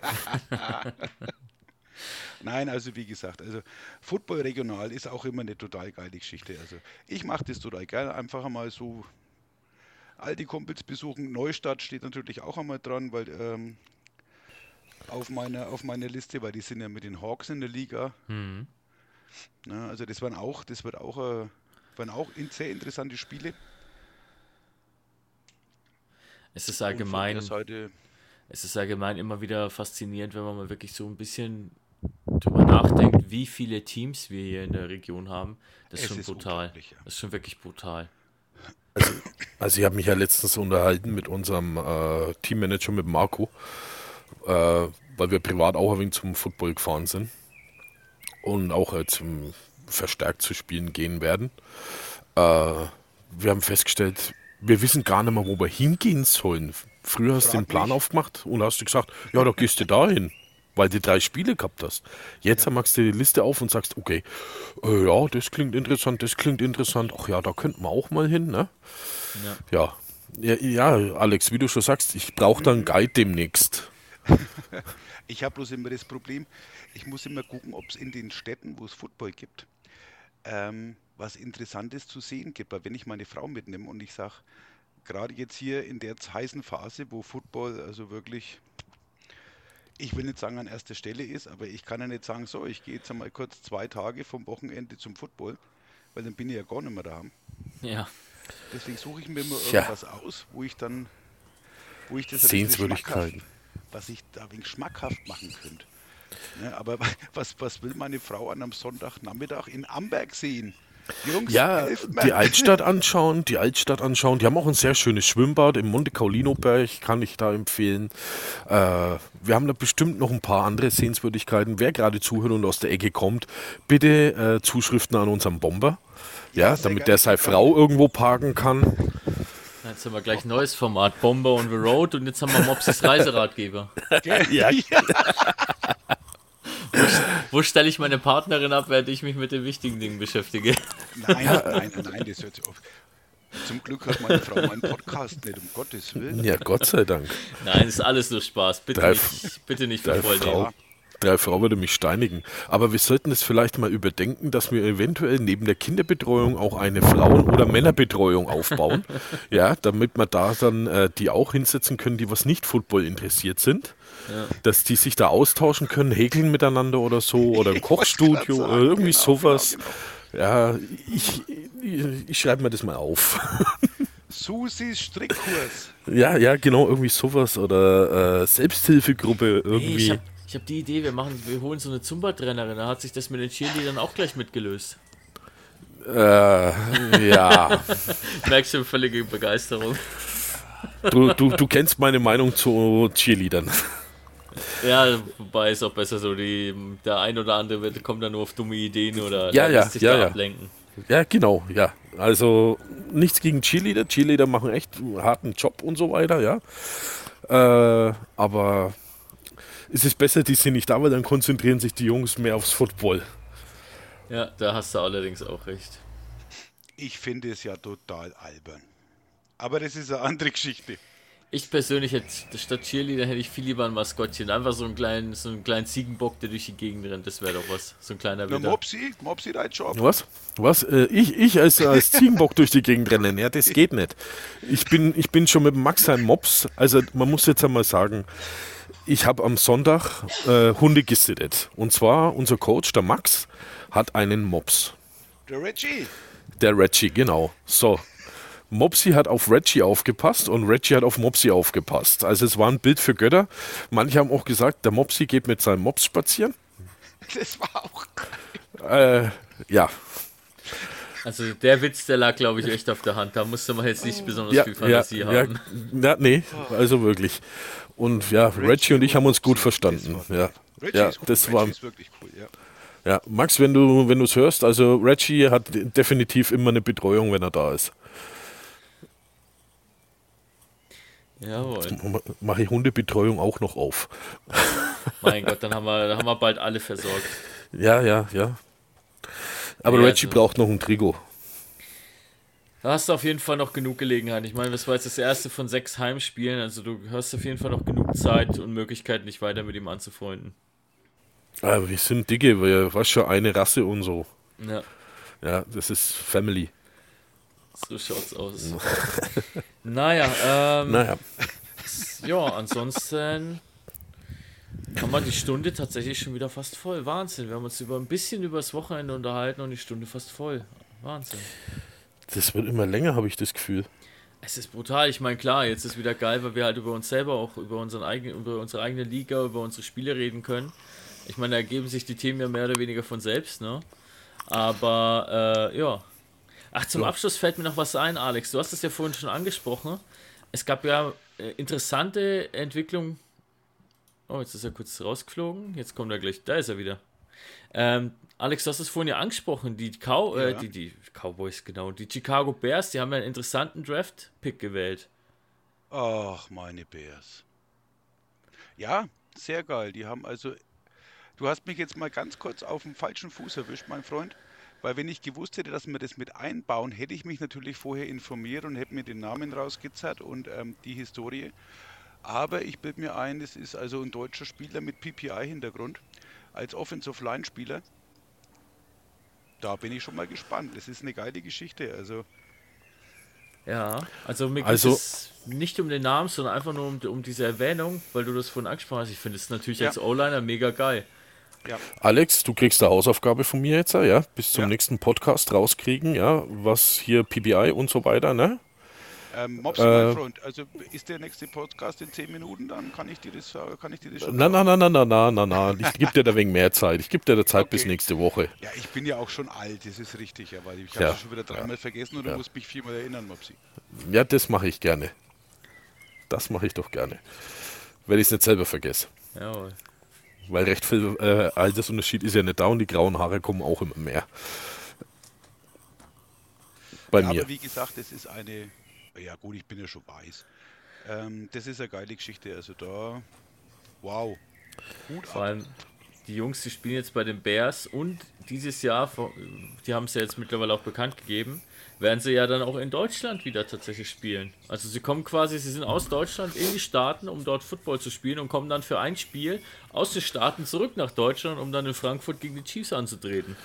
Nein, also wie gesagt, also Football regional ist auch immer eine total geile Geschichte. Also ich mache das total gerne, einfach einmal so alte Kumpels besuchen. Neustadt steht natürlich auch einmal dran, weil ähm, auf meiner auf meiner Liste, weil die sind ja mit den Hawks in der Liga. Mhm. Ne, also das waren auch, das wird auch, äh, waren auch in, sehr interessante Spiele. Es ist allgemein, es ist allgemein immer wieder faszinierend, wenn man mal wirklich so ein bisschen drüber nachdenkt, wie viele Teams wir hier in der Region haben. Das ist Es schon ist brutal. ja. Das ist schon wirklich brutal. Also ich habe mich ja letztens unterhalten mit unserem äh, Teammanager, mit Marco, äh, weil wir privat auch ein wenig zum Football gefahren sind und auch äh, zum verstärkt zu spielen gehen werden. Äh, wir haben festgestellt, wir wissen gar nicht mehr, wo wir hingehen sollen. Früher hast du den Plan mich. aufgemacht und hast du gesagt, ja, da gehst du dahin, weil du drei Spiele gehabt hast. Jetzt machst du die Liste auf und sagst, okay, äh, ja, das klingt interessant, das klingt interessant. Ach ja, da könnten wir auch mal hin, ne? Ja. Ja. Ja, ja, Alex, wie du schon sagst, ich brauche da einen Guide demnächst. Ich habe bloß immer das Problem, ich muss immer gucken, ob es in den Städten, wo es Football gibt, ähm, was Interessantes zu sehen gibt. Weil wenn ich meine Frau mitnehme und ich sage, gerade jetzt hier in der heißen Phase, wo Football also wirklich, ich will nicht sagen an erster Stelle ist, aber ich kann ja nicht sagen, so, ich gehe jetzt einmal kurz zwei Tage vom Wochenende zum Football, weil dann bin ich ja gar nicht mehr da. Ja. Deswegen suche ich mir immer irgendwas aus, wo ich dann, wo ich das Sehenswürdigkeiten. schmackhaft- was ich da wegen schmackhaft machen könnte. Ne, aber was, was will meine Frau an einem Sonntagnachmittag in Amberg sehen? Jungs, Ja, die Altstadt anschauen, die Altstadt anschauen. Die haben auch ein sehr schönes Schwimmbad im Monte Caulino Berg, kann ich da empfehlen. Äh, wir haben da bestimmt noch ein paar andere Sehenswürdigkeiten. Wer gerade zuhört und aus der Ecke kommt, bitte äh, Zuschriften an unseren Bomber. Ja, sehr damit der seine Frau irgendwo parken kann. Jetzt haben wir gleich ein neues Format, Bomber on the Road und jetzt haben wir Mopsis Reiseratgeber. Ja, Wo stelle ich meine Partnerin ab, während ich mich mit den wichtigen Dingen beschäftige? Nein, nein, nein, das hört sich auf. Zum Glück hört meine Frau meinen Podcast nicht, um Gottes Willen. ja, Gott sei Dank. Nein, ist alles nur Spaß. Bitte nicht, bitte nicht voll Frau. Drei Frau würde mich steinigen. Aber wir sollten es vielleicht mal überdenken, dass wir eventuell neben der Kinderbetreuung auch eine Frauen- oder Männerbetreuung aufbauen. ja, damit wir da dann äh, die auch hinsetzen können, die was nicht Football interessiert sind. Dass die sich da austauschen können, häkeln miteinander oder so, oder im Kochstudio, oder irgendwie genau, sowas. genau, Ja, ich, ich, ich schreibe mir das mal auf. Susis Strickkurs. ja, ja, genau, irgendwie sowas. Oder äh, Selbsthilfegruppe Nee, irgendwie. ich habe ich hab die Idee, wir machen, wir holen so eine Zumba-Trainerin, da hat sich das mit den Cheerleadern auch gleich mitgelöst. äh, ja. Merkst du völlige Begeisterung. Du, du, du kennst meine Meinung zu Cheerleadern. Ja, wobei ist auch besser so, die, der ein oder andere wird, kommt dann nur auf dumme Ideen oder Ja, ja, lässt sich ja, da ja. ablenken. Ja, genau, ja. Also nichts gegen Cheerleader. Cheerleader machen echt einen harten Job und so weiter, ja. Äh, aber es ist besser, die sind nicht da, weil dann konzentrieren sich die Jungs mehr aufs Football. Ja, da hast du allerdings auch recht. Ich finde es ja total albern. Aber das ist eine andere Geschichte. Ich persönlich hätte statt Cheerleader hätte ich viel lieber ein Maskottchen. Einfach so einen kleinen, so einen kleinen Ziegenbock, der durch die Gegend rennt. Das wäre doch was. So ein kleiner Na. Mopsi, Mopsi schon ab. Was? Was? Äh, ich ich als, als Ziegenbock durch die Gegend rennen? Ja, das geht nicht. Ich bin, ich bin schon mit dem Max ein Mops. Also man muss jetzt einmal sagen, ich habe am Sonntag äh, Hunde gesittet. Und zwar unser Coach, der Max, hat einen Mops. Der Reggie. Der Reggie, genau. So. Mopsy hat auf Reggie aufgepasst und Reggie hat auf Mopsy aufgepasst. Also es war ein Bild für Götter. Manche haben auch gesagt, der Mopsy geht mit seinem Mops spazieren. Das war auch geil. Äh, ja. Also der Witz, der lag, glaube ich, echt auf der Hand. Da musste man jetzt nicht besonders Ja, viel Fantasie ja, haben. ja, nee, also wirklich. Und ja, Reggie und ich haben uns gut verstanden. Ja, Reggie ja ist gut. das Reggie war. ist wirklich cool, ja. Ja, Max, wenn du wenn du es hörst, also Reggie hat definitiv immer eine Betreuung, wenn er da ist. Jawohl. Mache ich Hundebetreuung auch noch auf. Mein Gott, dann haben wir, dann haben wir bald alle versorgt. Ja, ja, ja. Aber Ja, Reggie also- braucht noch ein Trigo. Da hast du auf jeden Fall noch genug Gelegenheit. Ich meine, das war jetzt das erste von sechs Heimspielen. Also du hast auf jeden Fall noch genug Zeit und Möglichkeit, dich weiter mit ihm anzufreunden. Ah, wir sind dicke, wir was schon eine Rasse und so. Ja, Ja, das ist Family. so schaut's aus. naja, ähm, Naja, ja, ansonsten haben wir die Stunde tatsächlich schon wieder fast voll. Wahnsinn. Wir haben uns über ein bisschen übers Wochenende unterhalten und die Stunde fast voll. Wahnsinn. Das wird immer länger, habe ich das Gefühl. Es ist brutal. Ich meine, klar, jetzt ist wieder geil, weil wir halt über uns selber auch über unseren eigenen, über unsere eigene Liga, über unsere Spiele reden können. Ich meine, da ergeben sich die Themen ja mehr oder weniger von selbst, ne? Aber äh, ja. Ach, zum Ja. Abschluss fällt mir noch was ein, Alex. Du hast es ja vorhin schon angesprochen. Es gab ja äh, interessante Entwicklungen. Oh, jetzt ist er kurz rausgeflogen. Jetzt kommt er gleich. Da ist er wieder. Ähm, Alex, du hast es vorhin ja angesprochen. Die, Cow äh, Ja. die, die Cowboys, genau. Die Chicago Bears, die haben ja einen interessanten Draft-Pick gewählt. Ach, meine Bears. Ja, sehr geil. Die haben also. Du hast mich jetzt mal ganz kurz auf dem falschen Fuß erwischt, mein Freund. Weil wenn ich gewusst hätte, dass wir das mit einbauen, hätte ich mich natürlich vorher informiert und hätte mir den Namen rausgezerrt und ähm, die Historie. Aber ich bilde mir ein, es ist also ein deutscher Spieler mit PPI-Hintergrund als Offensive Line-Spieler. Da bin ich schon mal gespannt. Das ist eine geile Geschichte. Also Ja, also mir geht Also- es nicht um den Namen, sondern einfach nur um, um diese Erwähnung, weil du das vorhin angesprochen hast. Ich finde es natürlich Ja. als O-Liner mega geil. ja, Alex, du kriegst eine Hausaufgabe von mir jetzt, ja, bis zum Ja. nächsten Podcast rauskriegen, ja, was hier PBI und so weiter, ne? Ähm, Mopsi, Äh, mein Freund, also ist der nächste Podcast in 10 Minuten, dann kann ich dir das, äh, kann ich dir das schon Na, na, na, na, na, na, na, na. Ich gebe dir da wegen mehr Zeit. Ich gebe dir da Zeit bis Okay. nächste Woche. Ja, ich bin ja auch schon alt, das ist richtig, aber ich Ja. habe schon wieder dreimal vergessen und du Ja. musst mich viermal erinnern, Mopsi. Ja, das mache ich gerne. Das mache ich doch gerne. Wenn ich es nicht selber vergesse. Jawohl. Weil recht viel äh, Altersunterschied ist ja nicht da und die grauen Haare kommen auch immer mehr. Bei Ja, mir. aber wie gesagt, das ist eine, ja gut, ich bin ja schon weiß. Ähm, das ist eine geile Geschichte, also da, wow. Hut Vor ab. allem die Jungs, die spielen jetzt bei den Bears und dieses Jahr, die haben es ja jetzt mittlerweile auch bekannt gegeben, werden sie ja dann auch in Deutschland wieder tatsächlich spielen. Also sie kommen quasi, sie sind aus Deutschland in die Staaten, um dort Football zu spielen und kommen dann für ein Spiel aus den Staaten zurück nach Deutschland, um dann in Frankfurt gegen die Chiefs anzutreten.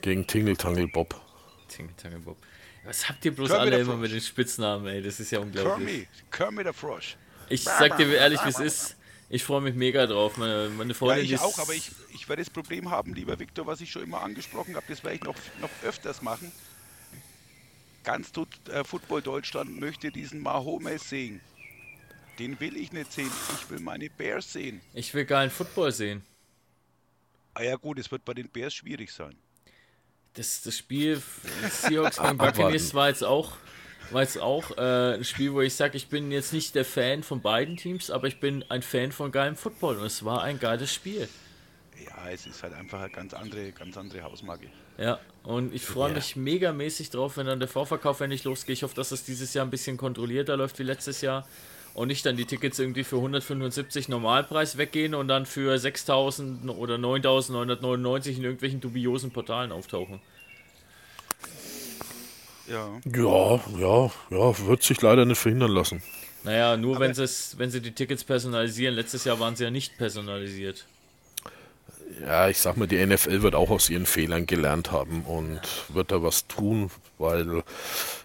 Gegen Tingle Tangle Bob. Tingle Tangle Bob. Was habt ihr bloß Kermit alle immer mit den Spitznamen, ey? Das ist ja unglaublich. Kermit, Kermit der Frosch. Ich sag dir ehrlich, wie es ist. Ich freue mich mega drauf. Meine, meine Ja, Freundin, die ich auch, aber ich, ich werde das Problem haben, lieber Viktor, was ich schon immer angesprochen habe, das werde ich noch, noch öfters machen. Ganz tut, äh, Football Deutschland möchte diesen Mahomes sehen. Den will ich nicht sehen, ich will meine Bears sehen. Ich will geilen Football sehen. Ah ja gut, es wird bei den Bears schwierig sein. Das, das Spiel Seahawks gegen. Buccaneers war jetzt auch, war jetzt auch äh, ein Spiel, wo ich sage, ich bin jetzt nicht der Fan von beiden Teams, aber ich bin ein Fan von geilem Football und es war ein geiles Spiel. Ja, es ist halt einfach eine ganz andere, ganz andere Hausmarke. Ja, und ich freue Ja. mich megamäßig drauf, wenn dann der Vorverkauf endlich losgeht. Ich hoffe, dass es dieses Jahr ein bisschen kontrollierter läuft wie letztes Jahr und nicht dann die Tickets irgendwie für 175 Normalpreis weggehen und dann für 6000 oder 9999 in irgendwelchen dubiosen Portalen auftauchen. Ja. Ja, ja, ja, wird sich leider nicht verhindern lassen. Naja, nur wenn, wenn sie die Tickets personalisieren. Letztes Jahr waren sie ja nicht personalisiert. Ja, ich sag mal, die NFL wird auch aus ihren Fehlern gelernt haben und wird da was tun, weil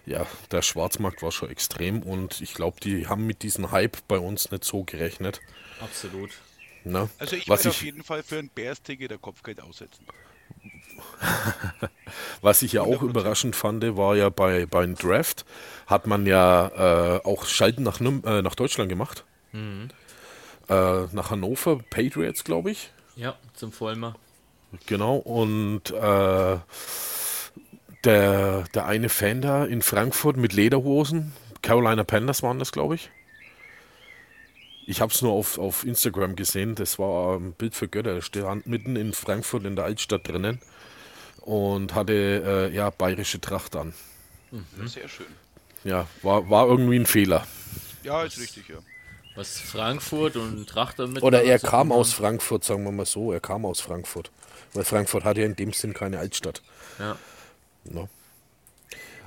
ja, der Schwarzmarkt war schon extrem und ich glaube, die haben mit diesem Hype bei uns nicht so gerechnet. Absolut. Ne? Also ich was, werde auf jeden Fall für ein Bears-Ticket der Kopfgeld aussetzen. was ich ja auch 100%. überraschend fand, war ja bei beim Draft, hat man ja äh, auch Schalten nach, äh, nach Deutschland gemacht. Äh, nach Hannover, Patriots, glaube ich. Ja, zum Vollmer. Genau, und äh, der, der eine Fan da in Frankfurt mit Lederhosen, Carolina Panthers waren das, glaube ich. Ich habe es nur auf, auf Instagram gesehen, das war ein Bild für Götter. Der stand mitten in Frankfurt in der Altstadt drinnen und hatte äh, ja bayerische Tracht an. Ja, sehr schön. Ja, war, war irgendwie ein Fehler. Ja, ist richtig, ja. Was Frankfurt und Trachter mit. Oder er kam haben. aus Frankfurt, sagen wir mal so. Er kam aus Frankfurt. Weil Frankfurt hat ja in dem Sinn keine Altstadt. Ja. Ne?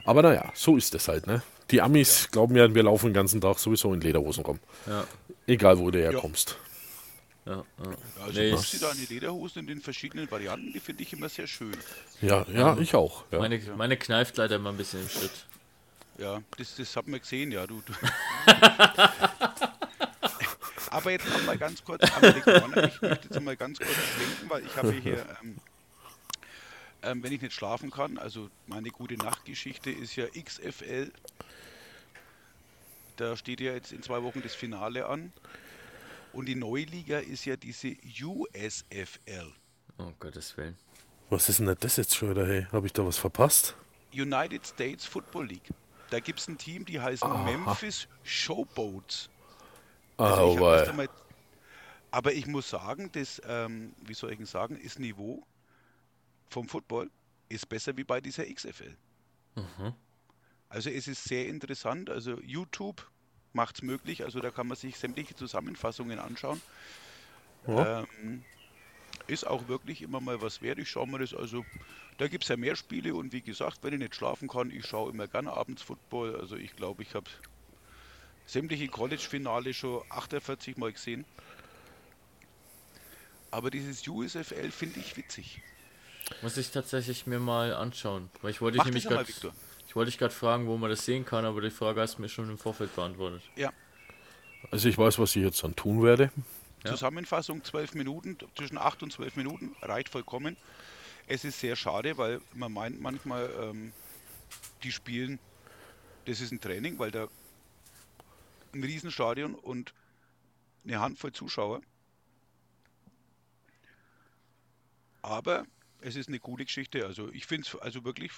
Aber naja, so ist es halt, ne? Die Amis glauben ja, wir laufen den ganzen Tag sowieso in Lederhosen rum. Ja. Egal, wo du herkommst. Ja, ja. Ja, Also Nee, ich- deine Lederhosen in den verschiedenen Varianten, die finde ich immer sehr schön. Ja, ja, ich auch. Ja. Meine, meine kneift leider immer ein bisschen im Schritt. Ja, das, das hat man gesehen, ja. Du, du. Aber jetzt noch mal ganz kurz. Ich möchte jetzt mal ganz kurz schwenken, weil ich habe hier, ähm, ähm, wenn ich nicht schlafen kann, also meine gute Nachtgeschichte ist ja XFL. Da steht ja jetzt in zwei Wochen das Finale an. Und die Neuliga ist ja diese USFL. Oh Gottes Willen. Was ist denn das jetzt schon wieder, hey? Habe ich da was verpasst? United States Football League. Da gibt es ein Team, die heißen Memphis Showboats. Also ich hab das Aber ich muss sagen, das, ähm, wie soll ich denn sagen, ist Niveau vom Football ist besser wie bei dieser XFL. Also es ist sehr interessant. Also YouTube macht es möglich. Also da kann man sich sämtliche Zusammenfassungen anschauen. Ähm, ist auch wirklich immer mal was wert. Ich schaue mir das also. Da gibt es ja mehr Spiele und wie gesagt, wenn ich nicht schlafen kann, ich schaue immer gerne abends Football. Also ich glaube, ich habe sämtliche College-Finale schon 48 Mal gesehen. Aber dieses USFL finde ich witzig. Muss ich tatsächlich mir mal anschauen. Weil ich wollte dich Mach nämlich das einmal, gerade. Ich wollte dich gerade fragen, wo man das sehen kann, aber die Frage hast du mir schon im Vorfeld beantwortet. Ja, also ich weiß, was ich jetzt dann tun werde. Ja. Zusammenfassung 12 Minuten, zwischen 8 und 12 Minuten, reicht vollkommen. Es ist sehr schade, weil man meint manchmal, ähm, die spielen, das ist ein Training, weil da ein Riesenstadion und eine Handvoll Zuschauer. Aber es ist eine coole Geschichte. Also ich finde es also wirklich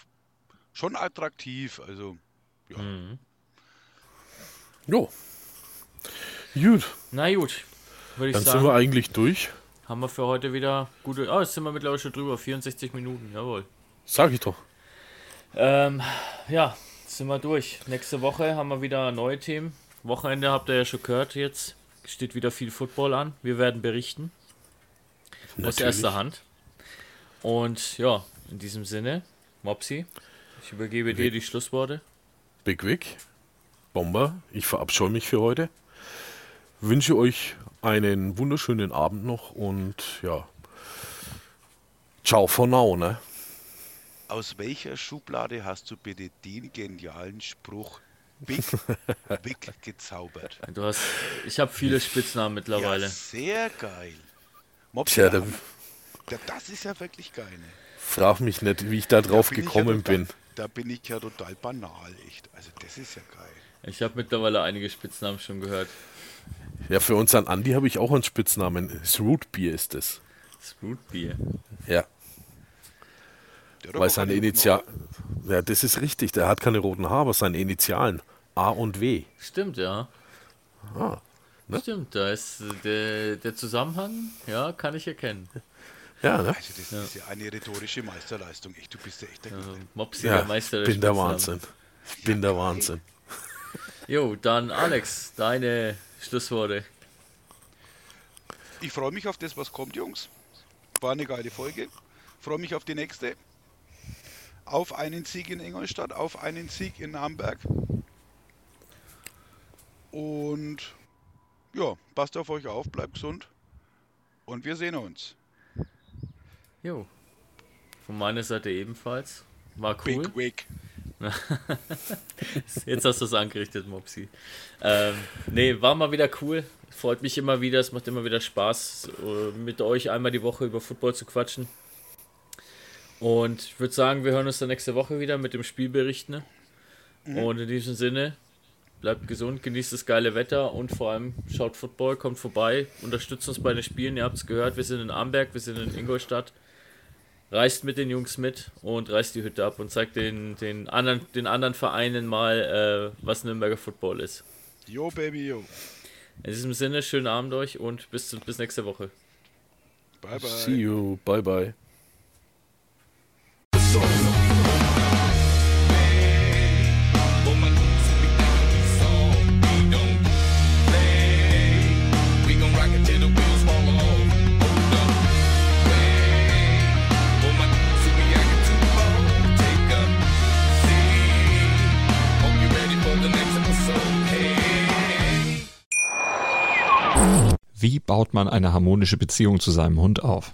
schon attraktiv. Also ja. Jo. Gut, Na gut, würde ich dann sagen. sind wir eigentlich durch. Haben wir für heute wieder gute. Oh, jetzt sind wir mittlerweile schon drüber. 64 Minuten, jawohl. Sag ich doch. Ähm, ja, sind wir durch. Nächste Woche haben wir wieder neue Themen. Wochenende habt ihr ja schon gehört jetzt. Steht wieder viel Football an. Wir werden berichten. Aus Natürlich. erster Hand. Und ja, in diesem Sinne, Mopsi, ich übergebe dir die Schlussworte. Big Vic, Bomber, ich verabscheue mich für heute. Wünsche euch einen wunderschönen Abend noch und ja. Ciao for now, ne? Aus welcher Schublade hast du bitte den genialen Spruch Big Vic gezaubert? Du hast, ich habe viele Spitznamen Ja, mittlerweile. sehr geil. Mops, Tja, da ja, das ist ja wirklich geil. Ne? frag mich nicht, wie ich da drauf bin ich gekommen ja total, bin. Da bin ich ja total banal, echt. Also das ist ja geil. Ich habe mittlerweile einige Spitznamen schon gehört. Ja, für unseren Andi habe ich auch einen Spitznamen. Das Root Beer ist es. Das Rootbier. Ja, weil seine Initialen. Ja, das ist richtig. Der hat keine roten Haare, aber seine Initialen. A und W. Stimmt, ja. Ah, ne? Stimmt, da ist äh, der, der Zusammenhang, ja, kann ich erkennen. Ja, ne? Also das ist ja eine rhetorische Meisterleistung. Echt, du bist ja echt der Also. Mopsi, Ja, der Meister der bin der. Wahnsinn. Bin der Wahnsinn. Jo, dann Alex, deine Schlussworte. Ich freue mich auf das, was kommt, Jungs. War eine geile Folge. Freue mich auf die nächste. Auf einen Sieg in Ingolstadt, auf einen Sieg in Amberg. Und ja, passt auf euch auf, bleibt gesund. Und wir sehen uns. Jo. Von meiner Seite ebenfalls. War cool. Big Wig. Jetzt hast du es angerichtet, Mopsi. Ähm, nee, war mal wieder cool. Freut mich immer wieder. Es macht immer wieder Spaß, äh, mit euch einmal die Woche über Football zu quatschen. Und ich würde sagen, wir hören uns dann nächste Woche wieder mit dem Spielbericht. Ne? Und in diesem Sinne, bleibt gesund, genießt das geile Wetter und vor allem schaut Football, kommt vorbei, unterstützt uns bei den Spielen. Ihr habt es gehört, wir sind in Amberg, wir sind in Ingolstadt. Reist mit den Jungs mit und reißt die Hütte ab und zeigt den, den, anderen, den anderen Vereinen mal, äh, was Nürnberger Football ist. Yo, Baby, yo. In diesem Sinne, schönen Abend euch und bis, bis nächste Woche. Bye, bye. See you. Bye, bye. Wie baut man eine harmonische Beziehung zu seinem Hund auf?